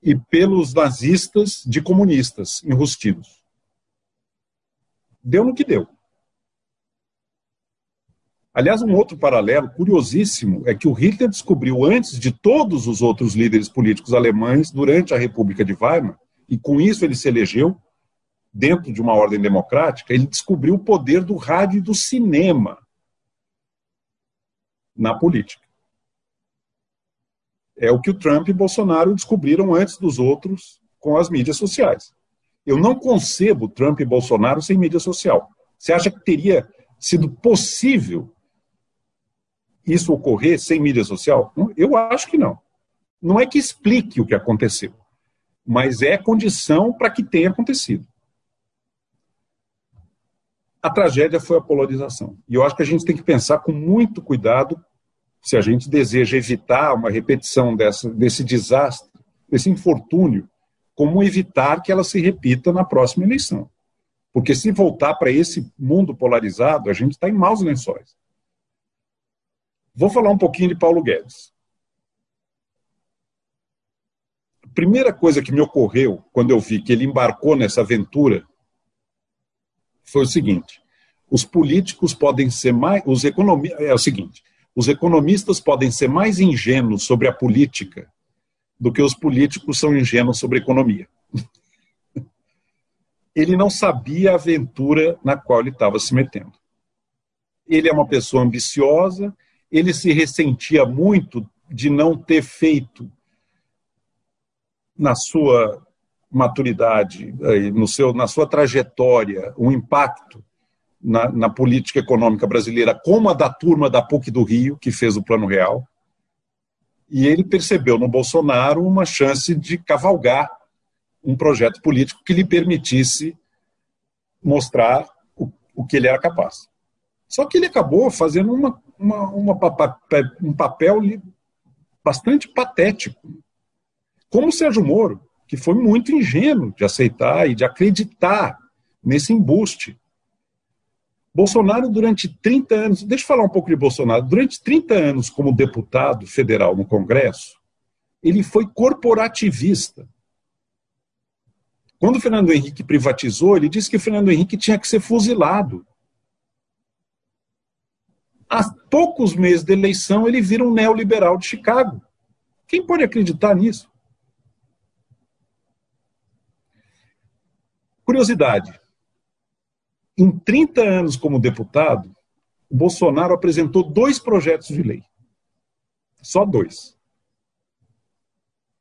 e pelos nazistas de comunistas enrustidos. Deu no que deu. Aliás, um outro paralelo curiosíssimo é que o Hitler descobriu antes de todos os outros líderes políticos alemães, durante a República de Weimar, e com isso ele se elegeu dentro de uma ordem democrática, ele descobriu o poder do rádio e do cinema na política. É o que o Trump e Bolsonaro descobriram antes dos outros com as mídias sociais. Eu não concebo Trump e Bolsonaro sem mídia social. Você acha que teria sido possível isso ocorrer sem mídia social? Eu acho que não. Não é que explique o que aconteceu mas é condição para que tenha acontecido. A tragédia foi a polarização. E eu acho que a gente tem que pensar com muito cuidado se a gente deseja evitar uma repetição dessa, desse desastre, desse infortúnio, como evitar que ela se repita na próxima eleição. Porque se voltar para esse mundo polarizado, a gente está em maus lençóis. Vou falar um pouquinho de Paulo Guedes. primeira coisa que me ocorreu quando eu vi que ele embarcou nessa aventura foi o seguinte: os políticos podem ser mais. Os economi, é o seguinte: os economistas podem ser mais ingênuos sobre a política do que os políticos são ingênuos sobre a economia. *laughs* ele não sabia a aventura na qual ele estava se metendo. Ele é uma pessoa ambiciosa, ele se ressentia muito de não ter feito na sua maturidade, no seu, na sua trajetória, um impacto na, na, política econômica brasileira, como a da turma da PUC do Rio, que fez o Plano Real. E ele percebeu no Bolsonaro uma chance de cavalgar um projeto político que lhe permitisse mostrar o, o que ele era capaz. Só que ele acabou fazendo uma, uma, uma, um papel bastante patético. Como Sérgio Moro, que foi muito ingênuo de aceitar e de acreditar nesse embuste. Bolsonaro, durante 30 anos, deixa eu falar um pouco de Bolsonaro, durante 30 anos como deputado federal no Congresso, ele foi corporativista. Quando o Fernando Henrique privatizou, ele disse que o Fernando Henrique tinha que ser fuzilado. Há poucos meses da eleição, ele vira um neoliberal de Chicago. Quem pode acreditar nisso? Curiosidade: em 30 anos como deputado, o Bolsonaro apresentou dois projetos de lei. Só dois.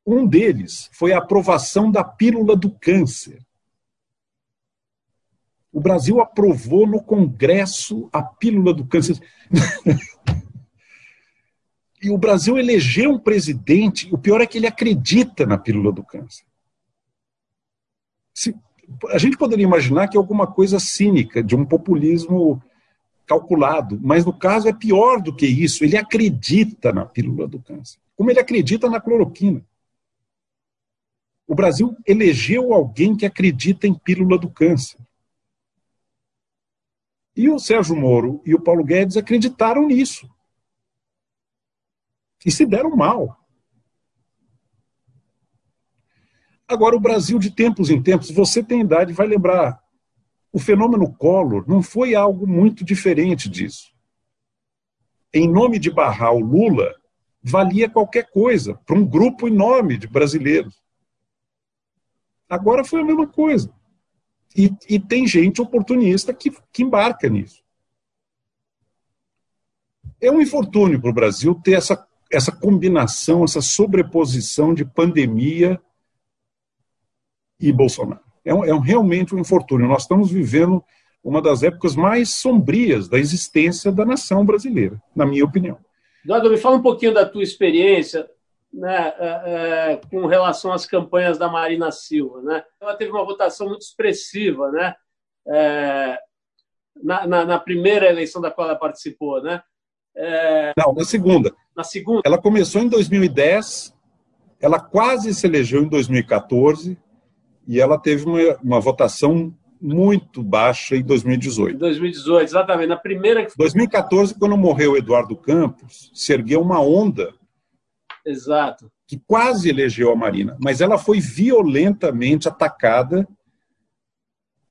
Um deles foi a aprovação da pílula do câncer. O Brasil aprovou no Congresso a pílula do câncer. *laughs* e o Brasil elegeu um presidente, o pior é que ele acredita na pílula do câncer. Se, a gente poderia imaginar que é alguma coisa cínica, de um populismo calculado, mas no caso é pior do que isso, ele acredita na pílula do câncer, como ele acredita na cloroquina. O Brasil elegeu alguém que acredita em pílula do câncer. E o Sérgio Moro e o Paulo Guedes acreditaram nisso. E se deram mal. Agora, o Brasil, de tempos em tempos, você tem idade, vai lembrar, o fenômeno Collor não foi algo muito diferente disso. Em nome de barrar o Lula, valia qualquer coisa para um grupo enorme de brasileiros. Agora foi a mesma coisa. E, e tem gente oportunista que, que embarca nisso. É um infortúnio para o Brasil ter essa, essa combinação, essa sobreposição de pandemia e Bolsonaro. É, um, é um, realmente um infortúnio. Nós estamos vivendo uma das épocas mais sombrias da existência da nação brasileira, na minha opinião. Eduardo, me fala um pouquinho da tua experiência né, é, é, com relação às campanhas da Marina Silva. Né? Ela teve uma votação muito expressiva né? É, na, na, na, primeira eleição da qual ela participou. Né? É, Não, na segunda. Na segunda. Ela começou em 2010, ela quase se elegeu em 2014, e ela teve uma, uma votação muito baixa em 2018. Em 2018, exatamente. Na primeira. 2014, quando morreu Eduardo Campos, se ergueu uma onda. Exato. Que quase elegeu a Marina, mas ela foi violentamente atacada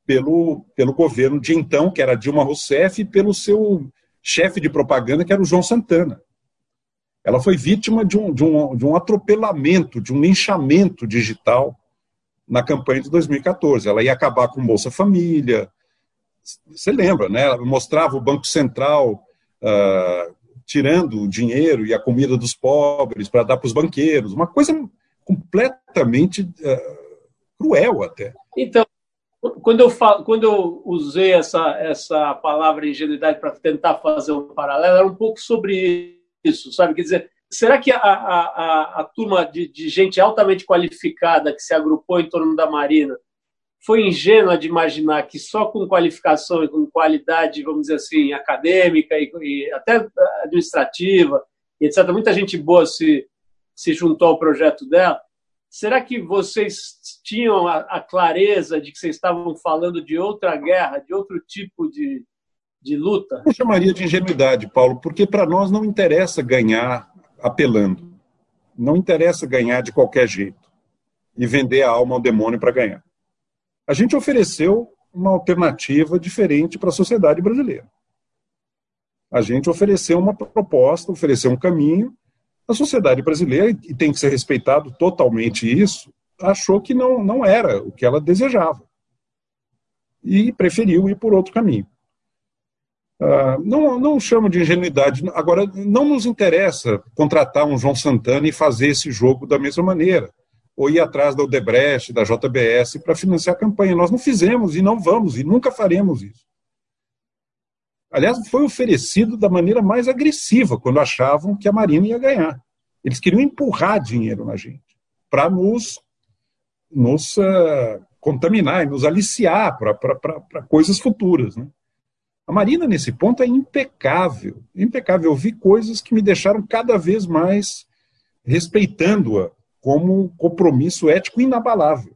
pelo, pelo governo de então, que era Dilma Rousseff, e pelo seu chefe de propaganda, que era o João Santana. Ela foi vítima de um, de um, de um atropelamento, de um linchamento digital na campanha de 2014. Ela ia acabar com Bolsa Família. Você lembra, né? Ela mostrava o Banco Central uh, tirando o dinheiro e a comida dos pobres para dar para os banqueiros. Uma coisa completamente uh, cruel até. Então, quando eu, falo, quando eu usei essa, essa palavra ingenuidade para tentar fazer um paralelo, era um pouco sobre isso, sabe? Quer dizer, Será que a, a, a, a turma de, de, gente altamente qualificada que se agrupou em torno da Marina foi ingênua de imaginar que só com qualificação e com qualidade, vamos dizer assim, acadêmica e, e até administrativa, etc., muita gente boa se, se juntou ao projeto dela? Será que vocês tinham a, a clareza de que vocês estavam falando de outra guerra, de outro tipo de, de luta? Eu chamaria de ingenuidade, Paulo, porque para nós não interessa ganhar apelando. Não interessa ganhar de qualquer jeito e vender a alma ao demônio para ganhar. A gente ofereceu uma alternativa diferente para a sociedade brasileira. A gente ofereceu uma proposta, ofereceu um caminho. A sociedade brasileira, e tem que ser respeitado totalmente isso, achou que não, não era o que ela desejava. E preferiu ir por outro caminho. Uh, não, não chamo de ingenuidade. Agora, não nos interessa contratar um João Santana e fazer esse jogo da mesma maneira, ou ir atrás da Odebrecht, da JBS, para financiar a campanha. Nós não fizemos e não vamos e nunca faremos isso. Aliás, foi oferecido da maneira mais agressiva quando achavam que a Marina ia ganhar. Eles queriam empurrar dinheiro na gente para nos, nos uh, contaminar e nos aliciar para coisas futuras. Né? A Marina, nesse ponto, é impecável. Impecável. Eu vi coisas que me deixaram cada vez mais respeitando-a como um compromisso ético inabalável.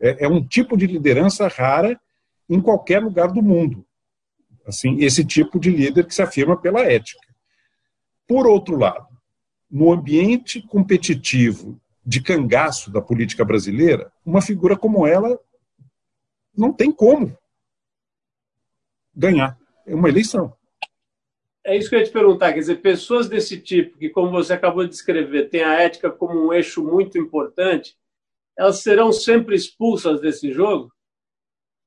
É, é um tipo de liderança rara em qualquer lugar do mundo. Assim, esse tipo de líder que se afirma pela ética. Por outro lado, no ambiente competitivo de cangaço da política brasileira, uma figura como ela não tem como ganhar uma eleição. É isso que eu ia te perguntar, quer dizer, pessoas desse tipo, que como você acabou de descrever, têm a ética como um eixo muito importante, elas serão sempre expulsas desse jogo?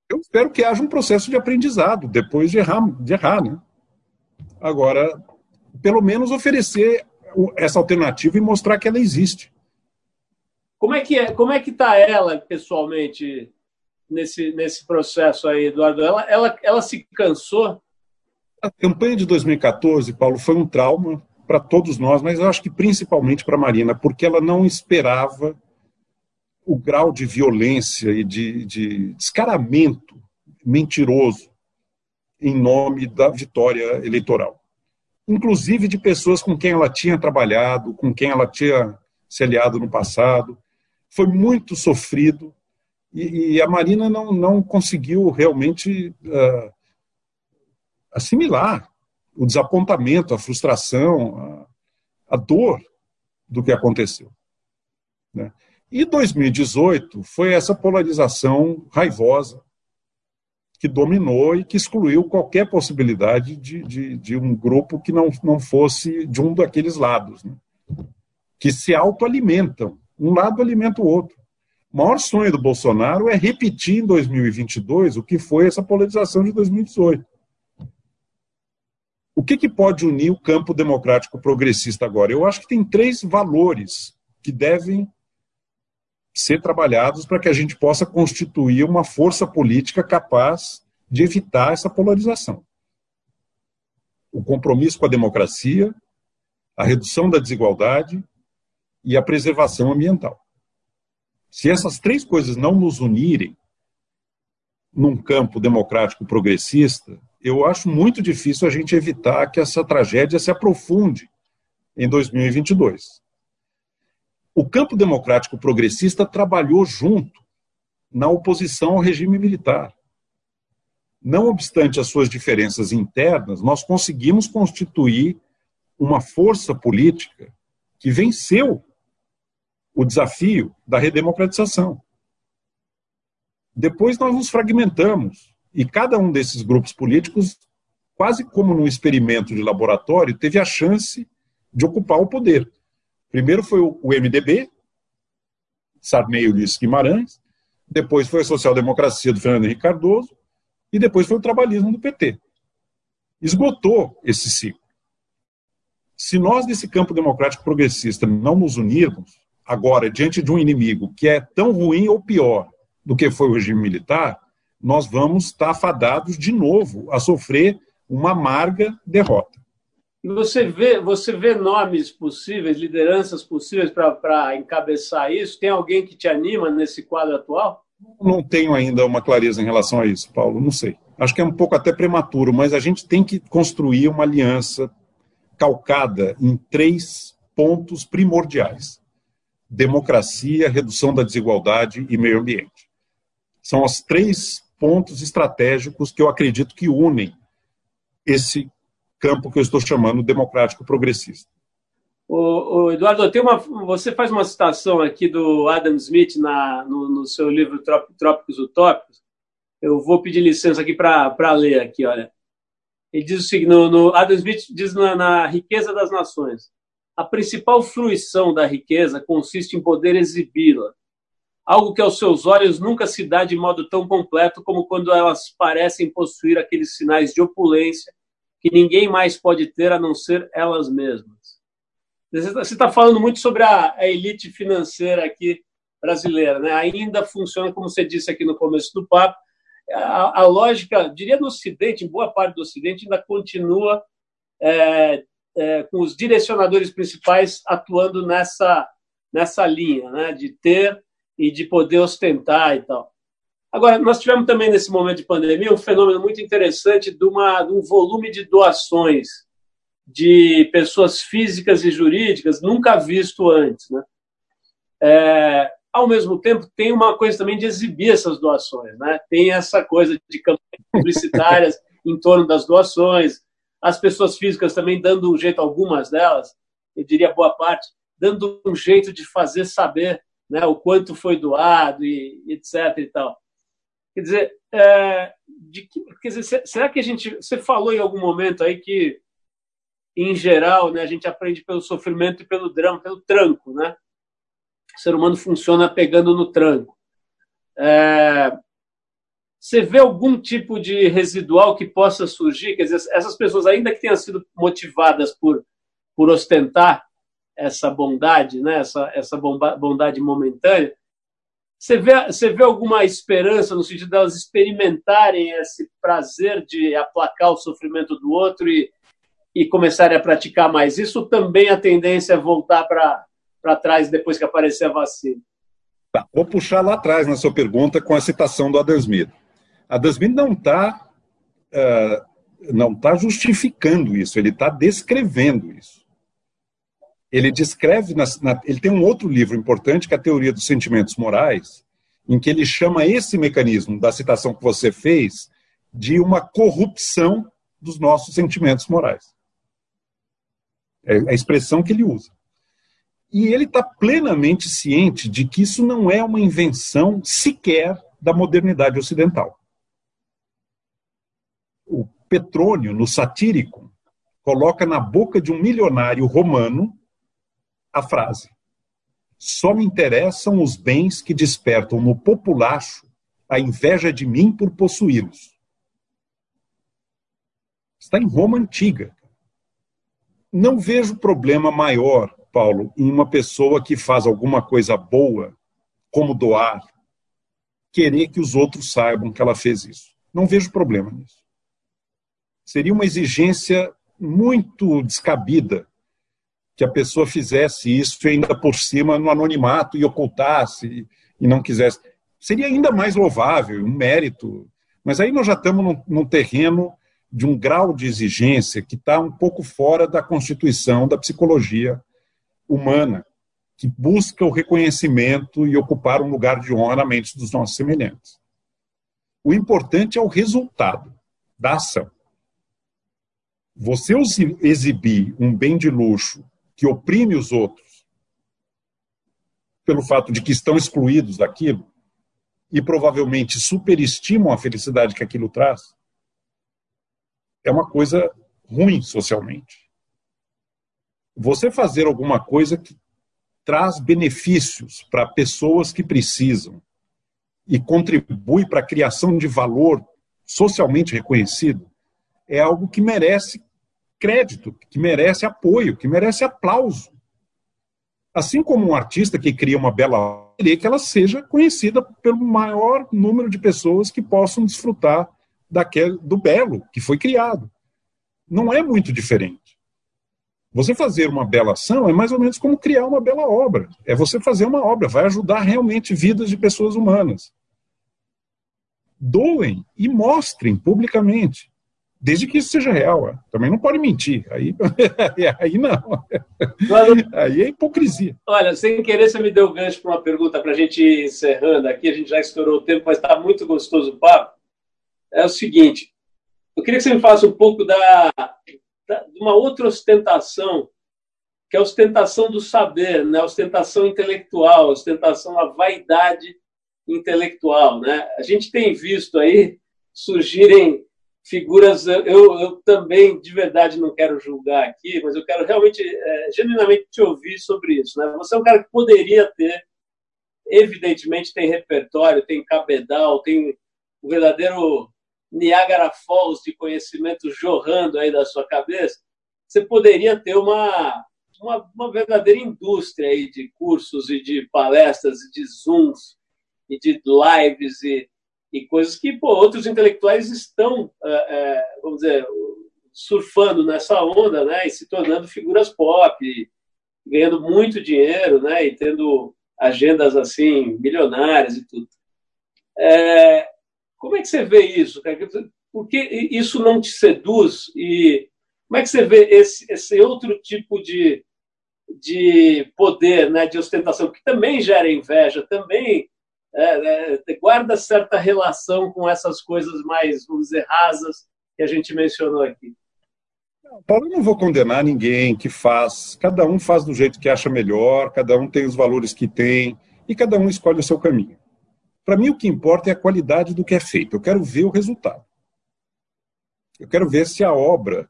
Eu espero que haja um processo de aprendizado depois de errar, de errar né? Agora, pelo menos oferecer essa alternativa e mostrar que ela existe. Como é que é, como é que está ela pessoalmente nesse, nesse processo aí, Eduardo? Ela, ela, ela se cansou? A campanha de 2014, Paulo, foi um trauma para todos nós, mas eu acho que principalmente para Marina, porque ela não esperava o grau de violência e de, de descaramento mentiroso em nome da vitória eleitoral. Inclusive de pessoas com quem ela tinha trabalhado, com quem ela tinha se aliado no passado. Foi muito sofrido e, e a Marina não, não conseguiu realmente uh, assimilar o desapontamento, a frustração, a, a dor do que aconteceu. Né? E 2018 foi essa polarização raivosa que dominou e que excluiu qualquer possibilidade de, de, de um grupo que não, não fosse de um daqueles lados, né? que se autoalimentam. Um lado alimenta o outro. O maior sonho do Bolsonaro é repetir em 2022 o que foi essa polarização de 2018. Que, que pode unir o campo democrático progressista agora? Eu acho que tem três valores que devem ser trabalhados para que a gente possa constituir uma força política capaz de evitar essa polarização. O compromisso com a democracia, a redução da desigualdade e a preservação ambiental. Se essas três coisas não nos unirem num campo democrático progressista, eu acho muito difícil a gente evitar que essa tragédia se aprofunde em 2022. O campo democrático progressista trabalhou junto na oposição ao regime militar. Não obstante as suas diferenças internas, nós conseguimos constituir uma força política que venceu o desafio da redemocratização. Depois nós nos fragmentamos e cada um desses grupos políticos, quase como num experimento de laboratório, teve a chance de ocupar o poder. Primeiro foi o MDB, Sarney Ulisses Guimarães, depois foi a social-democracia do Fernando Henrique Cardoso, e depois foi o trabalhismo do PT. Esgotou esse ciclo. Se nós, desse campo democrático progressista, não nos unirmos, agora, diante de um inimigo que é tão ruim ou pior do que foi o regime militar, nós vamos estar fadados de novo a sofrer uma amarga derrota. Você vê, você vê nomes possíveis, lideranças possíveis para encabeçar isso? Tem alguém que te anima nesse quadro atual? Não tenho ainda uma clareza em relação a isso, Paulo, não sei. Acho que é um pouco até prematuro, mas a gente tem que construir uma aliança calcada em três pontos primordiais: democracia, redução da desigualdade e meio ambiente. São os três pontos estratégicos que eu acredito que unem esse campo que eu estou chamando democrático progressista. O, o Eduardo, tem uma, você faz uma citação aqui do Adam Smith na, no, no seu livro Trópicos Utópicos. Eu vou pedir licença aqui para ler aqui, olha. Ele diz o seguinte, no, no Adam Smith diz na, na riqueza das nações. A principal fruição da riqueza consiste em poder exibi-la, algo que aos seus olhos nunca se dá de modo tão completo como quando elas parecem possuir aqueles sinais de opulência que ninguém mais pode ter a não ser elas mesmas. Você está falando muito sobre a, a, elite financeira aqui brasileira, né? Ainda funciona, como você disse aqui no começo do papo, a, a, lógica, diria no Ocidente, em boa parte do Ocidente, ainda continua é, é, com os direcionadores principais atuando nessa, nessa linha, né, de ter e de poder ostentar e tal. Agora, nós tivemos também nesse momento de pandemia um fenômeno muito interessante de, uma, de um volume de doações de pessoas físicas e jurídicas nunca visto antes. Né? É, ao mesmo tempo, tem uma coisa também de exibir essas doações. Né? Tem essa coisa de campanhas publicitárias *laughs* em torno das doações, as pessoas físicas também dando um jeito, algumas delas, eu diria boa parte, dando um jeito de fazer saber né, o quanto foi doado e etc. e tal. Quer dizer, é, de que, quer dizer, será que a gente. Você falou em algum momento aí que, em geral, né, a gente aprende pelo sofrimento e pelo drama, pelo tranco, né? O ser humano funciona pegando no tranco. É, você vê algum tipo de residual que possa surgir? Quer dizer, essas pessoas, ainda que tenham sido motivadas por, por ostentar essa bondade, né, essa, essa bondade momentânea, você vê, você vê alguma esperança no sentido de elas experimentarem esse prazer de aplacar o sofrimento do outro e, e começarem a praticar mais? Isso também a tendência é voltar para trás depois que aparecer a vacina. Tá, vou puxar lá atrás na sua pergunta com a citação do Adam Smith. Adam Smith não está uh, não tá justificando isso, ele está descrevendo isso ele descreve, na, na, ele tem um outro livro importante, que é a Teoria dos Sentimentos Morais, em que ele chama esse mecanismo da citação que você fez de uma corrupção dos nossos sentimentos morais. É a expressão que ele usa. E ele está plenamente ciente de que isso não é uma invenção sequer da modernidade ocidental. O Petrônio, no Satírico, coloca na boca de um milionário romano a frase: Só me interessam os bens que despertam no populacho a inveja de mim por possuí-los. Está em Roma antiga. Não vejo problema maior, Paulo, em uma pessoa que faz alguma coisa boa, como doar, querer que os outros saibam que ela fez isso. Não vejo problema nisso. Seria uma exigência muito descabida que a pessoa fizesse isso ainda por cima no anonimato e ocultasse e não quisesse. Seria ainda mais louvável, um mérito. Mas aí nós já estamos num, num terreno de um grau de exigência que está um pouco fora da constituição da psicologia humana, que busca o reconhecimento e ocupar um lugar de honra na mente dos nossos semelhantes. O importante é o resultado da ação. Você exibir um bem de luxo que oprime os outros pelo fato de que estão excluídos daquilo e provavelmente superestimam a felicidade que aquilo traz, é uma coisa ruim socialmente. Você fazer alguma coisa que traz benefícios para pessoas que precisam e contribui para a criação de valor socialmente reconhecido é algo que merece crédito, que merece apoio, que merece aplauso. Assim como um artista que cria uma bela obra, que ela seja conhecida pelo maior número de pessoas que possam desfrutar daquele, do belo que foi criado. Não é muito diferente. Você fazer uma bela ação é mais ou menos como criar uma bela obra. É você fazer uma obra, vai ajudar realmente vidas de pessoas humanas. Doem e mostrem publicamente desde que isso seja real. Também não pode mentir. Aí, *laughs* aí não. Aí é hipocrisia. Olha, sem querer, você me deu gancho para uma pergunta para a gente ir encerrando aqui. A gente já estourou o tempo, mas está muito gostoso o papo. É o seguinte: eu queria que você me falasse um pouco da, da, de uma outra ostentação, que é a ostentação do saber, né? a ostentação intelectual, a ostentação da vaidade intelectual. Né? A gente tem visto aí surgirem figuras. Eu, eu também, de verdade, não quero julgar aqui, mas eu quero realmente, é, genuinamente te ouvir sobre isso. Né? Você é um cara que poderia ter, evidentemente, tem repertório, tem cabedal, tem o verdadeiro Niagara Falls de conhecimento jorrando aí da sua cabeça. Você poderia ter uma, uma, uma verdadeira indústria aí de cursos e de palestras e de Zooms e de lives e e coisas que pô, outros intelectuais estão, é, é, vamos dizer, surfando nessa onda, né, e se tornando figuras pop, ganhando muito dinheiro, né, e tendo agendas assim milionárias e tudo. É, como é que você vê isso? Por que isso não te seduz? E como é que você vê esse, esse outro tipo de, de poder, né, de ostentação, que também gera inveja, também é, é, guarda certa relação com essas coisas mais, vamos dizer, rasas que a gente mencionou aqui. Paulo, eu não vou condenar ninguém que faz. Cada um faz do jeito que acha melhor, cada um tem os valores que tem e cada um escolhe o seu caminho. Para mim, o que importa é a qualidade do que é feito. Eu quero ver o resultado. Eu quero ver se a obra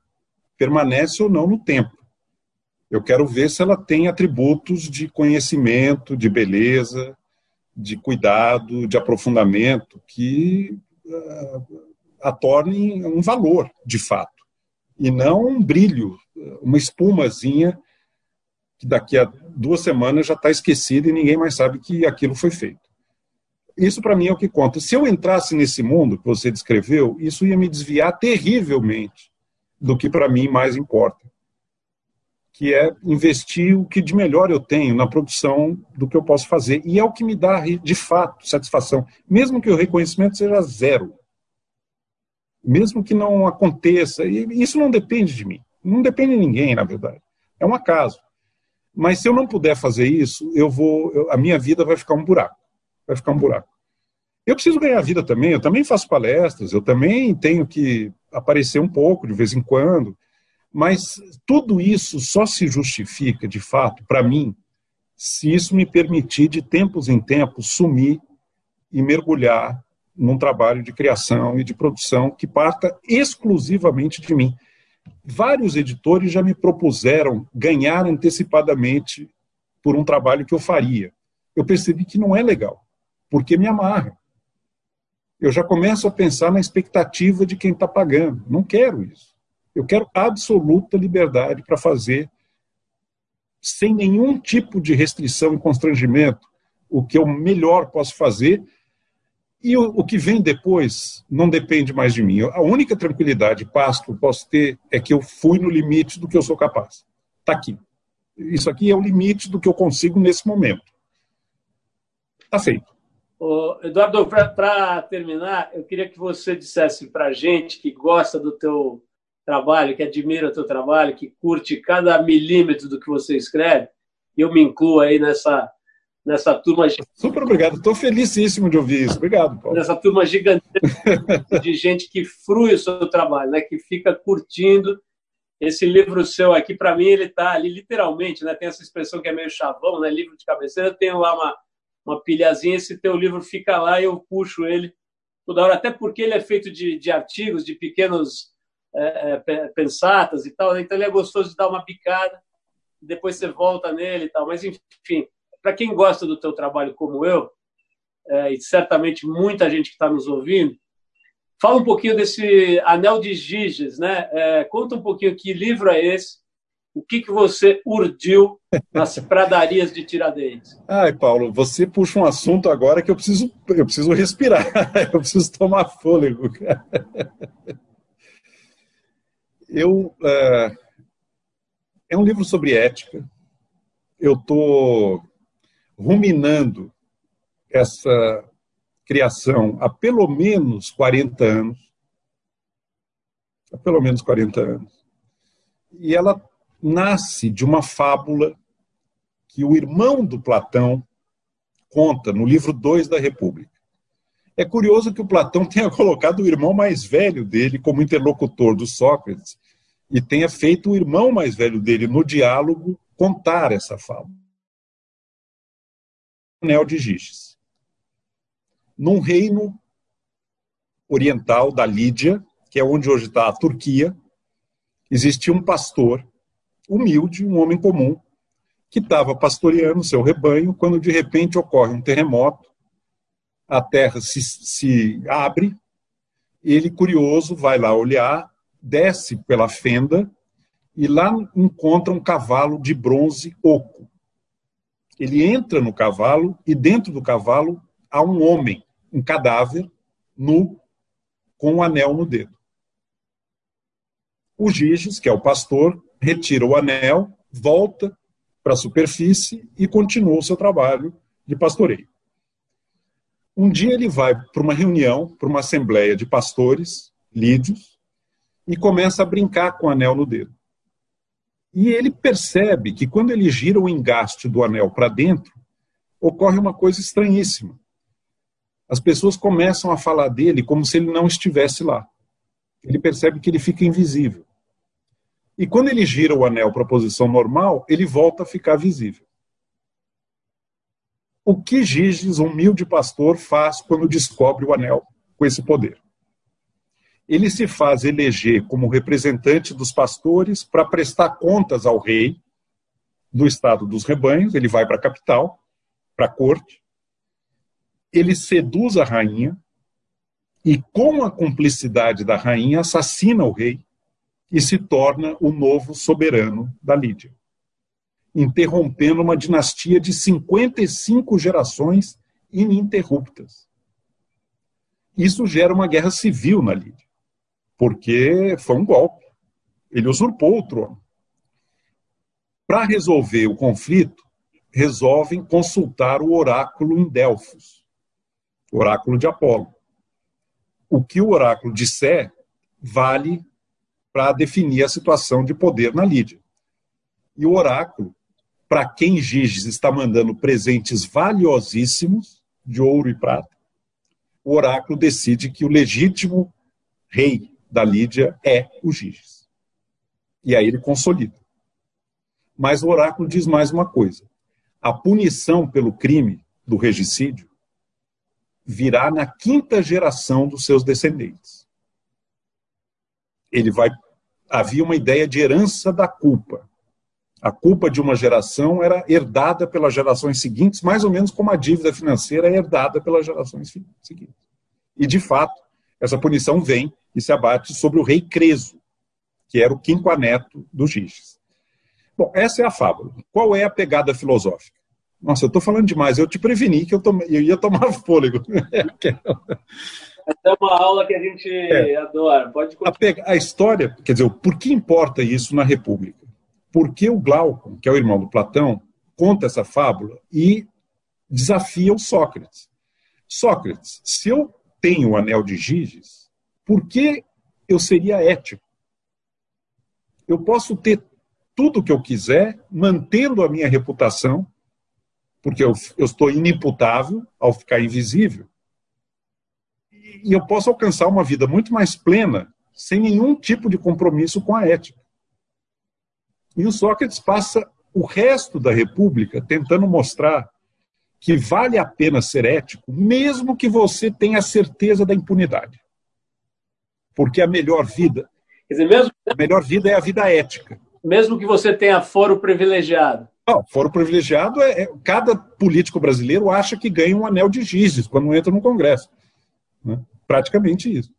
permanece ou não no tempo. Eu quero ver se ela tem atributos de conhecimento, de beleza, de cuidado, de aprofundamento que uh, a tornem um valor, de fato, e não um brilho, uma espumazinha que daqui a duas semanas já está esquecida e ninguém mais sabe que aquilo foi feito. Isso para mim é o que conta. Se eu entrasse nesse mundo que você descreveu, isso ia me desviar terrivelmente do que para mim mais importa que é investir o que de melhor eu tenho na produção do que eu posso fazer. E é o que me dá, de fato, satisfação. Mesmo que o reconhecimento seja zero. Mesmo que não aconteça. E isso não depende de mim. Não depende de ninguém, na verdade. É um acaso. Mas se eu não puder fazer isso, eu vou, eu, a minha vida vai ficar um buraco. Vai ficar um buraco. Eu preciso ganhar vida também. Eu também faço palestras. Eu também tenho que aparecer um pouco de vez em quando mas tudo isso só se justifica, de fato, para mim, se isso me permitir, de tempos em tempos, sumir e mergulhar num trabalho de criação e de produção que parta exclusivamente de mim. Vários editores já me propuseram ganhar antecipadamente por um trabalho que eu faria. Eu percebi que não é legal, porque me amarra. Eu já começo a pensar na expectativa de quem está pagando. Não quero isso. Eu quero absoluta liberdade para fazer, sem nenhum tipo de restrição e constrangimento, o que eu melhor posso fazer. E o, o que vem depois não depende mais de mim. A única tranquilidade e paz que eu posso ter é que eu fui no limite do que eu sou capaz. Está aqui. Isso aqui é o limite do que eu consigo nesse momento. Está feito. Ô, Eduardo, para terminar, eu queria que você dissesse para gente que gosta do teu trabalho, que admira o teu trabalho, que curte cada milímetro do que você escreve, e eu me incluo aí nessa, nessa turma. Super obrigado, estou felicíssimo de ouvir isso. Obrigado, Paulo. Nessa turma gigantesca de gente que frui o seu trabalho, né, que fica curtindo. Esse livro seu aqui, para mim, ele está ali literalmente, né, tem essa expressão que é meio chavão, né, livro de cabeceira, eu tenho lá uma, uma pilhazinha, esse teu livro fica lá e eu puxo ele toda hora, até porque ele é feito de, de artigos, de pequenos é, é pensatas e tal, né? então ele é gostoso de dar uma picada, depois você volta nele e tal. Mas, enfim, para quem gosta do teu trabalho como eu, é, e certamente muita gente que está nos ouvindo, fala um pouquinho desse Anel de Giges, né? É, conta um pouquinho que livro é esse, o que, que você urdiu nas *laughs* pradarias de Tiradentes? Ai, Paulo, você puxa um assunto agora que eu preciso, eu preciso respirar, *laughs* eu preciso tomar fôlego. Eu é, é um livro sobre ética. Eu estou ruminando essa criação há pelo menos 40 anos. Há pelo menos 40 anos. E ela nasce de uma fábula que o irmão do Platão conta no livro 2 da República. É curioso que o Platão *laughs* tenha colocado o irmão mais velho dele como interlocutor do Sócrates e tenha feito o irmão mais velho dele no diálogo contar essa fala. Anel de Giges. Num reino oriental da Lídia, que é onde hoje está a Turquia, existia um pastor humilde, um homem comum, que estava pastoreando seu rebanho quando de repente ocorre um terremoto, a terra se, se abre, ele, curioso, vai lá olhar desce pela fenda e lá encontra um cavalo de bronze oco. Ele entra no cavalo e dentro do cavalo há um homem, um cadáver nu, com um anel no dedo. O Giges, que é o pastor, retira o anel, volta para a superfície e continua o seu trabalho de pastoreio. Um dia ele vai para uma reunião, para uma assembleia de pastores, lídios, e começa a brincar com o anel no dedo. E ele percebe que quando ele gira o engaste do anel para dentro, ocorre uma coisa estranhíssima. As pessoas começam a falar dele como se ele não estivesse lá. Ele percebe que ele fica invisível. E quando ele gira o anel para a posição normal, ele volta a ficar visível. O que Giges, um humilde pastor, faz quando descobre o anel com esse poder? ele se faz eleger como representante dos pastores para prestar contas ao rei do estado dos rebanhos. Ele vai para a capital, para a corte. Ele seduz a rainha e, com a cumplicidade da rainha, assassina o rei e se torna o novo soberano da Lídia, interrompendo uma dinastia de 55 gerações ininterruptas. Isso gera uma guerra civil na Lídia porque foi um golpe. Ele usurpou o trono. Para resolver o conflito, resolvem consultar o oráculo em Delfos, oráculo de Apolo. O que o oráculo disser vale para definir a situação de poder na Lídia. E o oráculo, para quem Giges está mandando presentes valiosíssimos, de ouro e prata, o oráculo decide que o legítimo rei da Lídia é o Giges. E aí ele consolida. Mas o oráculo diz mais uma coisa: a punição pelo crime do regicídio virá na quinta geração dos seus descendentes. Ele vai havia uma ideia de herança da culpa. A culpa de uma geração era herdada pelas gerações seguintes, mais ou menos como a dívida financeira é herdada pelas gerações seguintes. E de fato, essa punição vem e se abate sobre o rei Creso, que era o quinquaneto dos Giges. Bom, essa é a fábula. Qual é a pegada filosófica? Nossa, eu estou falando demais. Eu te preveni que eu, tom... eu ia tomar *laughs* fôlego. Essa é uma aula que a gente é. adora. Pode a, a história, quer dizer, por que importa isso na República? Porque o Glauco, que é o irmão do Platão, conta essa fábula e desafia o Sócrates. Sócrates, se eu tenho o anel de Giges, por que eu seria ético? Eu posso ter tudo o que eu quiser, mantendo a minha reputação, porque eu, eu estou inimputável ao ficar invisível, e eu posso alcançar uma vida muito mais plena, sem nenhum tipo de compromisso com a ética. E o Sócrates passa o resto da República tentando mostrar que vale a pena ser ético, mesmo que você tenha certeza da impunidade. Porque a melhor vida. Quer dizer, mesmo... A melhor vida é a vida ética. Mesmo que você tenha foro privilegiado. Não, foro privilegiado é, é, Cada político brasileiro acha que ganha um anel de gizes quando entra no Congresso. Né? Praticamente isso.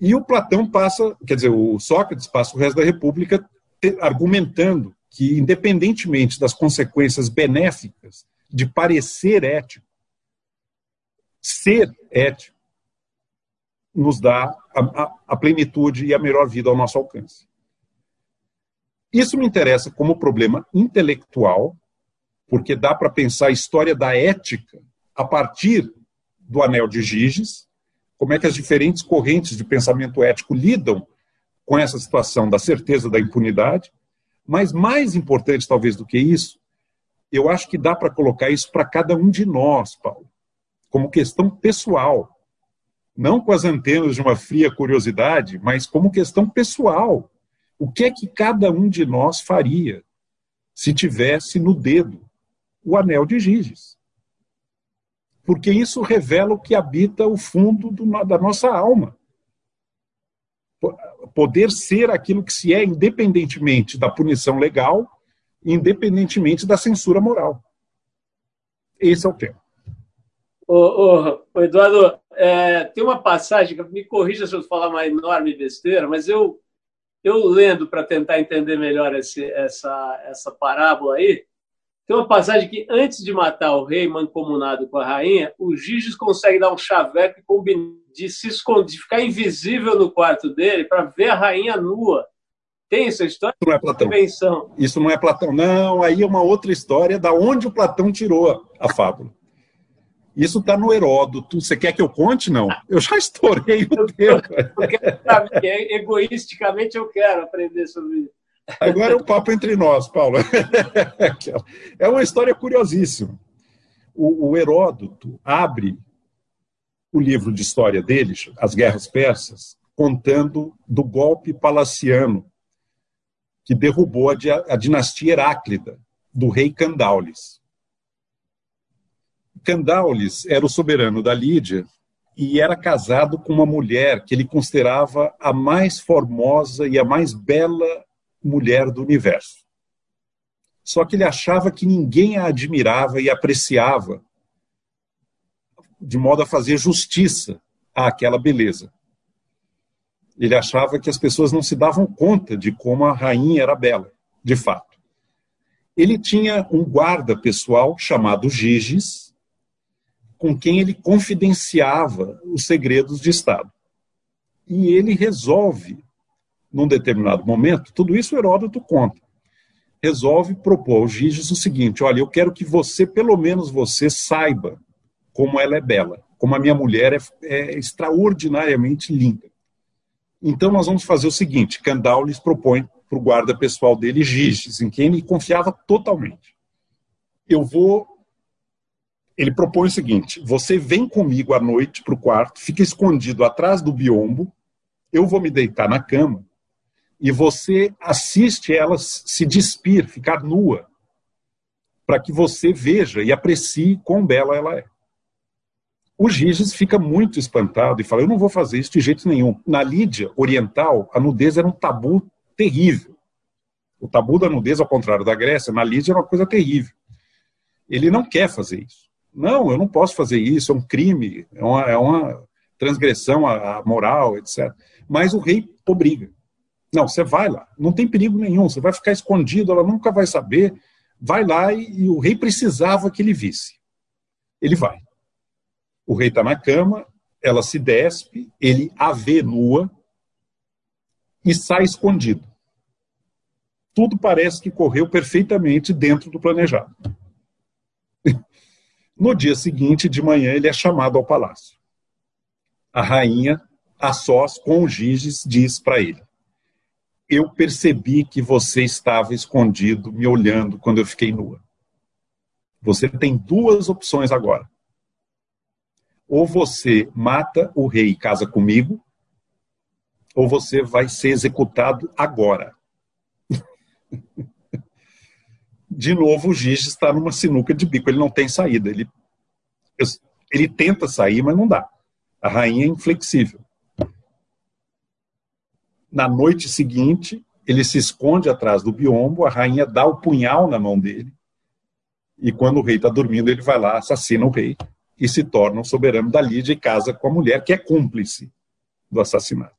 E o Platão passa, quer dizer, o Sócrates passa o resto da República argumentando que, independentemente das consequências benéficas de parecer ético, ser ético nos dá a, a, a plenitude e a melhor vida ao nosso alcance. Isso me interessa como problema intelectual, porque dá para pensar a história da ética a partir do anel de Giges, como é que as diferentes correntes de pensamento ético lidam com essa situação da certeza da impunidade, mas mais importante talvez do que isso, eu acho que dá para colocar isso para cada um de nós, Paulo, como questão pessoal não com as antenas de uma fria curiosidade, mas como questão pessoal. O que é que cada um de nós faria se tivesse no dedo o anel de Giges? Porque isso revela o que habita o fundo do, da nossa alma. Poder ser aquilo que se é, independentemente da punição legal, independentemente da censura moral. Esse é o tema. Ô, ô, Eduardo, é, tem uma passagem, me corrija se eu falar uma enorme besteira, mas eu, eu lendo para tentar entender melhor esse, essa, essa parábola aí, tem uma passagem que, antes de matar o rei mancomunado com a rainha, o Giges consegue dar um chaveco de se esconder, de ficar invisível no quarto dele para ver a rainha nua. Tem essa história? Isso não é Platão. Invenção. Isso não é Platão. Não, aí é uma outra história da onde o Platão tirou a fábula. Isso está no Heródoto. Você quer que eu conte? Não. Eu já estourei o tempo. Porque, egoisticamente, eu quero aprender sobre isso. Agora é um papo entre nós, Paulo. *laughs* É uma história curiosíssima. O, Heródoto abre o livro de história dele, As Guerras Persas, contando do golpe palaciano que derrubou a, a dinastia Heráclida, do rei Candaules. Candaules era o soberano da Lídia e era casado com uma mulher que ele considerava a mais formosa e a mais bela mulher do universo. Só que ele achava que ninguém a admirava e apreciava de modo a fazer justiça àquela beleza. Ele achava que as pessoas não se davam conta de como a rainha era bela, de fato. Ele tinha um guarda pessoal chamado Giges, com quem ele confidenciava os segredos de Estado. E ele resolve num determinado momento, tudo isso Heródoto conta, resolve propor ao Giges o seguinte: olha, eu quero que você, pelo menos você, saiba como ela é bela, como a minha mulher é, é extraordinariamente linda. Então nós vamos fazer o seguinte: Candau lhes propõe para o guarda pessoal dele Giges, em quem ele confiava totalmente. Eu vou. Ele propõe o seguinte: você vem comigo à noite para o quarto, fica escondido atrás do biombo, eu vou me deitar na cama e você assiste ela se despir, ficar nua, para que você veja e aprecie quão bela ela é. O Giges fica muito espantado e fala: Eu não vou fazer isso de jeito nenhum. Na Lídia oriental, a nudez era um tabu terrível. O tabu da nudez, ao contrário da Grécia, na Lídia era uma coisa terrível. Ele não quer fazer isso. Não, eu não posso fazer isso, é um crime, é uma, é uma transgressão à moral, etc. Mas o rei obriga. Não, você vai lá, não tem perigo nenhum, você vai ficar escondido, ela nunca vai saber. Vai lá e, e o rei precisava que ele visse. Ele vai. O rei está na cama, ela se despe, ele a vê nua e sai escondido. Tudo parece que correu perfeitamente dentro do planejado. *laughs* No dia seguinte, de manhã, ele é chamado ao palácio. A rainha, a sós com o Giges, diz para ele: eu percebi que você estava escondido, me olhando quando eu fiquei nua. Você tem duas opções agora. Ou você mata o rei e casa comigo, ou você vai ser executado agora. *laughs* de novo, o Giges está numa sinuca de bico, ele não tem saída. Ele, ele tenta sair, mas não dá. A rainha é inflexível. Na noite seguinte, ele se esconde atrás do biombo, a rainha dá o punhal na mão dele, e quando o rei está dormindo, ele vai lá, assassina o rei e se torna o soberano da Lídia e casa com a mulher que é cúmplice do assassinato.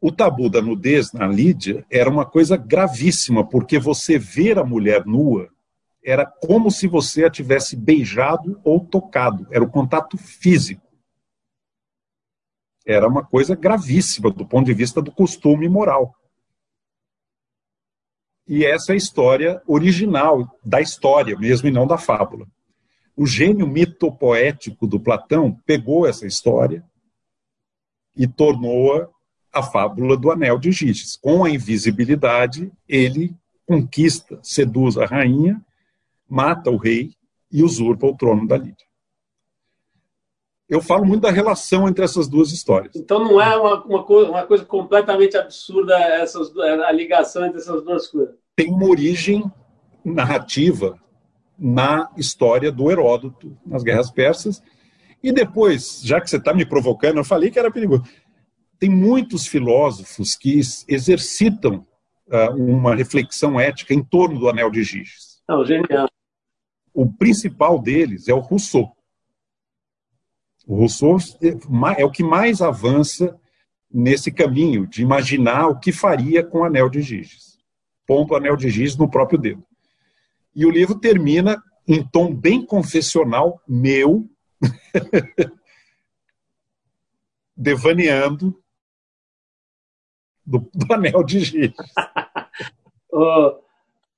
O tabu da nudez na Lídia era uma coisa gravíssima, porque você ver a mulher nua era como se você a tivesse beijado ou tocado, era o contato físico era uma coisa gravíssima do ponto de vista do costume moral. E essa é a história original da história mesmo e não da fábula. O gênio mitopoético do Platão pegou essa história e tornou-a a fábula do anel de Giges. Com a invisibilidade, ele conquista, seduz a rainha, mata o rei e usurpa o trono da Lídia eu falo muito da relação entre essas duas histórias. Então não é uma, uma, coisa, uma coisa completamente absurda essas, a ligação entre essas duas coisas. Tem uma origem narrativa na história do Heródoto, nas Guerras Persas. E depois, já que você está me provocando, eu falei que era perigoso. Tem muitos filósofos que exercitam uh, uma reflexão ética em torno do Anel de Giges. Não, genial. O principal deles é o Rousseau. O Rousseau é o que mais avança nesse caminho de imaginar o que faria com o anel de Giges. Ponto o anel de Giges no próprio dedo. E o livro termina em tom bem confessional, meu, *laughs* devaneando do, do anel de oh,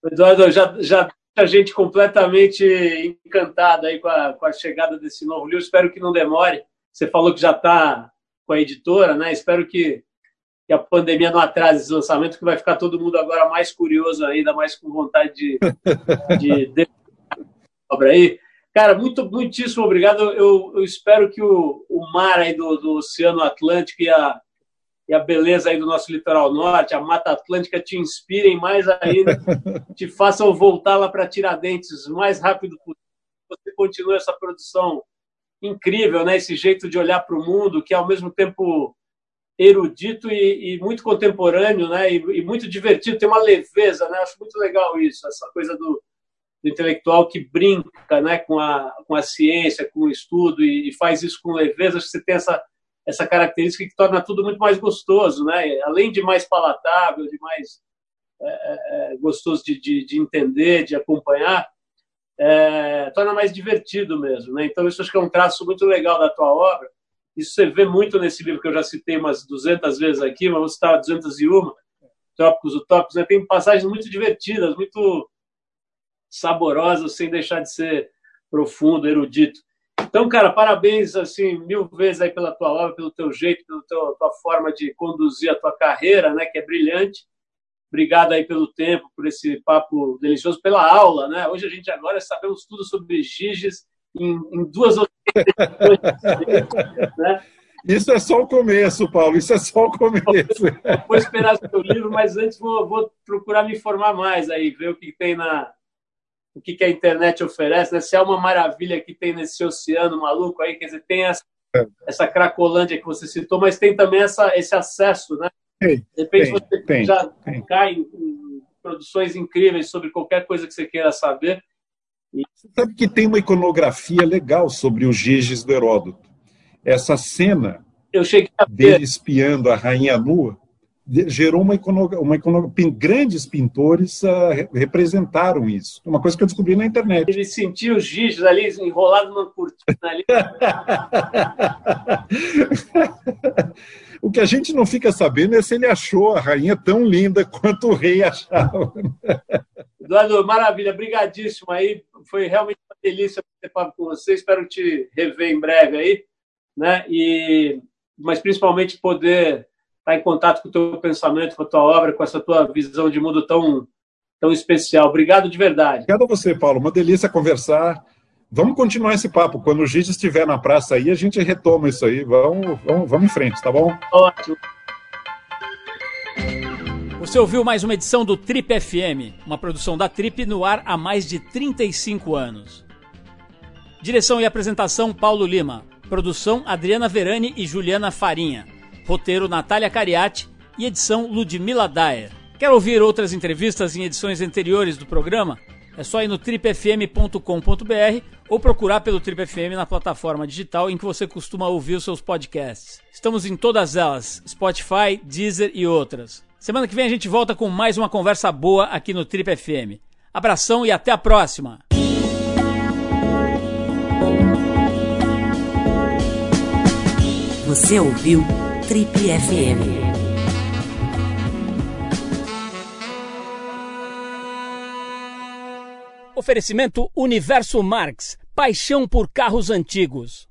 *laughs* Eduardo, já, já a gente completamente encantada aí com a, com a chegada desse novo livro. Espero que não demore. Você falou que já está com a editora, né? Espero que, que, a pandemia não atrase esse lançamento, que vai ficar todo mundo agora mais curioso ainda, mais com vontade de, *laughs* de, de obra aí. Cara, muito, muitíssimo obrigado. Eu, eu espero que o, o mar aí do, do Oceano Atlântico e a, e a beleza aí do nosso litoral norte, a Mata Atlântica te inspirem mais ainda, *laughs* te façam voltar lá para Tiradentes o mais rápido possível. Você continua essa produção incrível, né? Esse jeito de olhar para o mundo, que é ao mesmo tempo erudito e, e muito contemporâneo, né? E, e, muito divertido, tem uma leveza, né? Acho muito legal isso, essa coisa do, do intelectual que brinca, né? Com a, com a ciência, com o estudo e, e faz isso com leveza. Acho que você tem essa essa característica que torna tudo muito mais gostoso, né? Além de mais palatável, de mais é, é, é, gostoso de, de, de, entender, de acompanhar, é, torna mais divertido mesmo, né? Então isso acho que é um traço muito legal da tua obra. Isso você vê muito nesse livro que eu já citei umas 200 vezes aqui, mas vou citar 201, Trópicos Utópicos, né? Tem passagens muito divertidas, muito saborosas, sem deixar de ser profundo, erudito. Então, cara, parabéns assim mil vezes aí pela tua obra, pelo teu jeito, pela tua, tua forma de conduzir a tua carreira, né, que é brilhante. Obrigado aí pelo tempo, por esse papo delicioso, pela aula, né? Hoje a gente agora sabemos tudo sobre Giges em, em duas ou três *laughs* né? Isso é só o começo, Paulo. Isso é só o começo. Vou esperar o seu livro, mas antes vou, vou procurar me informar mais aí, ver o que tem na, o que, que a internet oferece, né? se é uma maravilha que tem nesse oceano maluco aí, quer dizer, tem essa, é. essa cracolândia que você citou, mas tem também essa, esse acesso, né? Tem, de repente tem, você tem, já tem. cai em, em, produções incríveis sobre qualquer coisa que você queira saber. E... Você sabe que tem uma iconografia legal sobre os Giges do Heródoto. Essa cena Eu cheguei a dele espiando a rainha nua gerou uma iconografia, uma iconografia grandes pintores uh, representaram isso. Uma coisa que eu descobri na internet. Ele sentiu os giz ali enrolado numa cortina ali. *laughs* o que a gente não fica sabendo é se ele achou a rainha tão linda quanto o rei achava. Eduardo, maravilha, brigadíssimo aí. Foi realmente uma delícia participar com você. Espero te rever em breve aí, né? E mas principalmente poder estar tá em contato com o teu pensamento, com a tua obra, com essa tua visão de mundo tão, tão especial. Obrigado de verdade. Obrigado a você, Paulo. Uma delícia conversar. Vamos continuar esse papo. Quando o Gide estiver na praça aí, a gente retoma isso aí. Vamos, vamos, vamos em frente, tá bom? Ótimo. Você ouviu mais uma edição do Trip FM, uma produção da Trip no ar há mais de 35 anos. Direção e apresentação Paulo Lima. Produção Adriana Verani e Juliana Farinha. Roteiro Natália Cariati e edição Ludmila Daer. Quer ouvir outras entrevistas em edições anteriores do programa? É só ir no tripfm.com.br ou procurar pelo Trip FM na plataforma digital em que você costuma ouvir os seus podcasts. Estamos em todas elas: Spotify, Deezer e outras. Semana que vem a gente volta com mais uma conversa boa aqui no Trip FM. Abração e até a próxima! Você ouviu Trip FM. Oferecimento Universo Marx, paixão por carros antigos.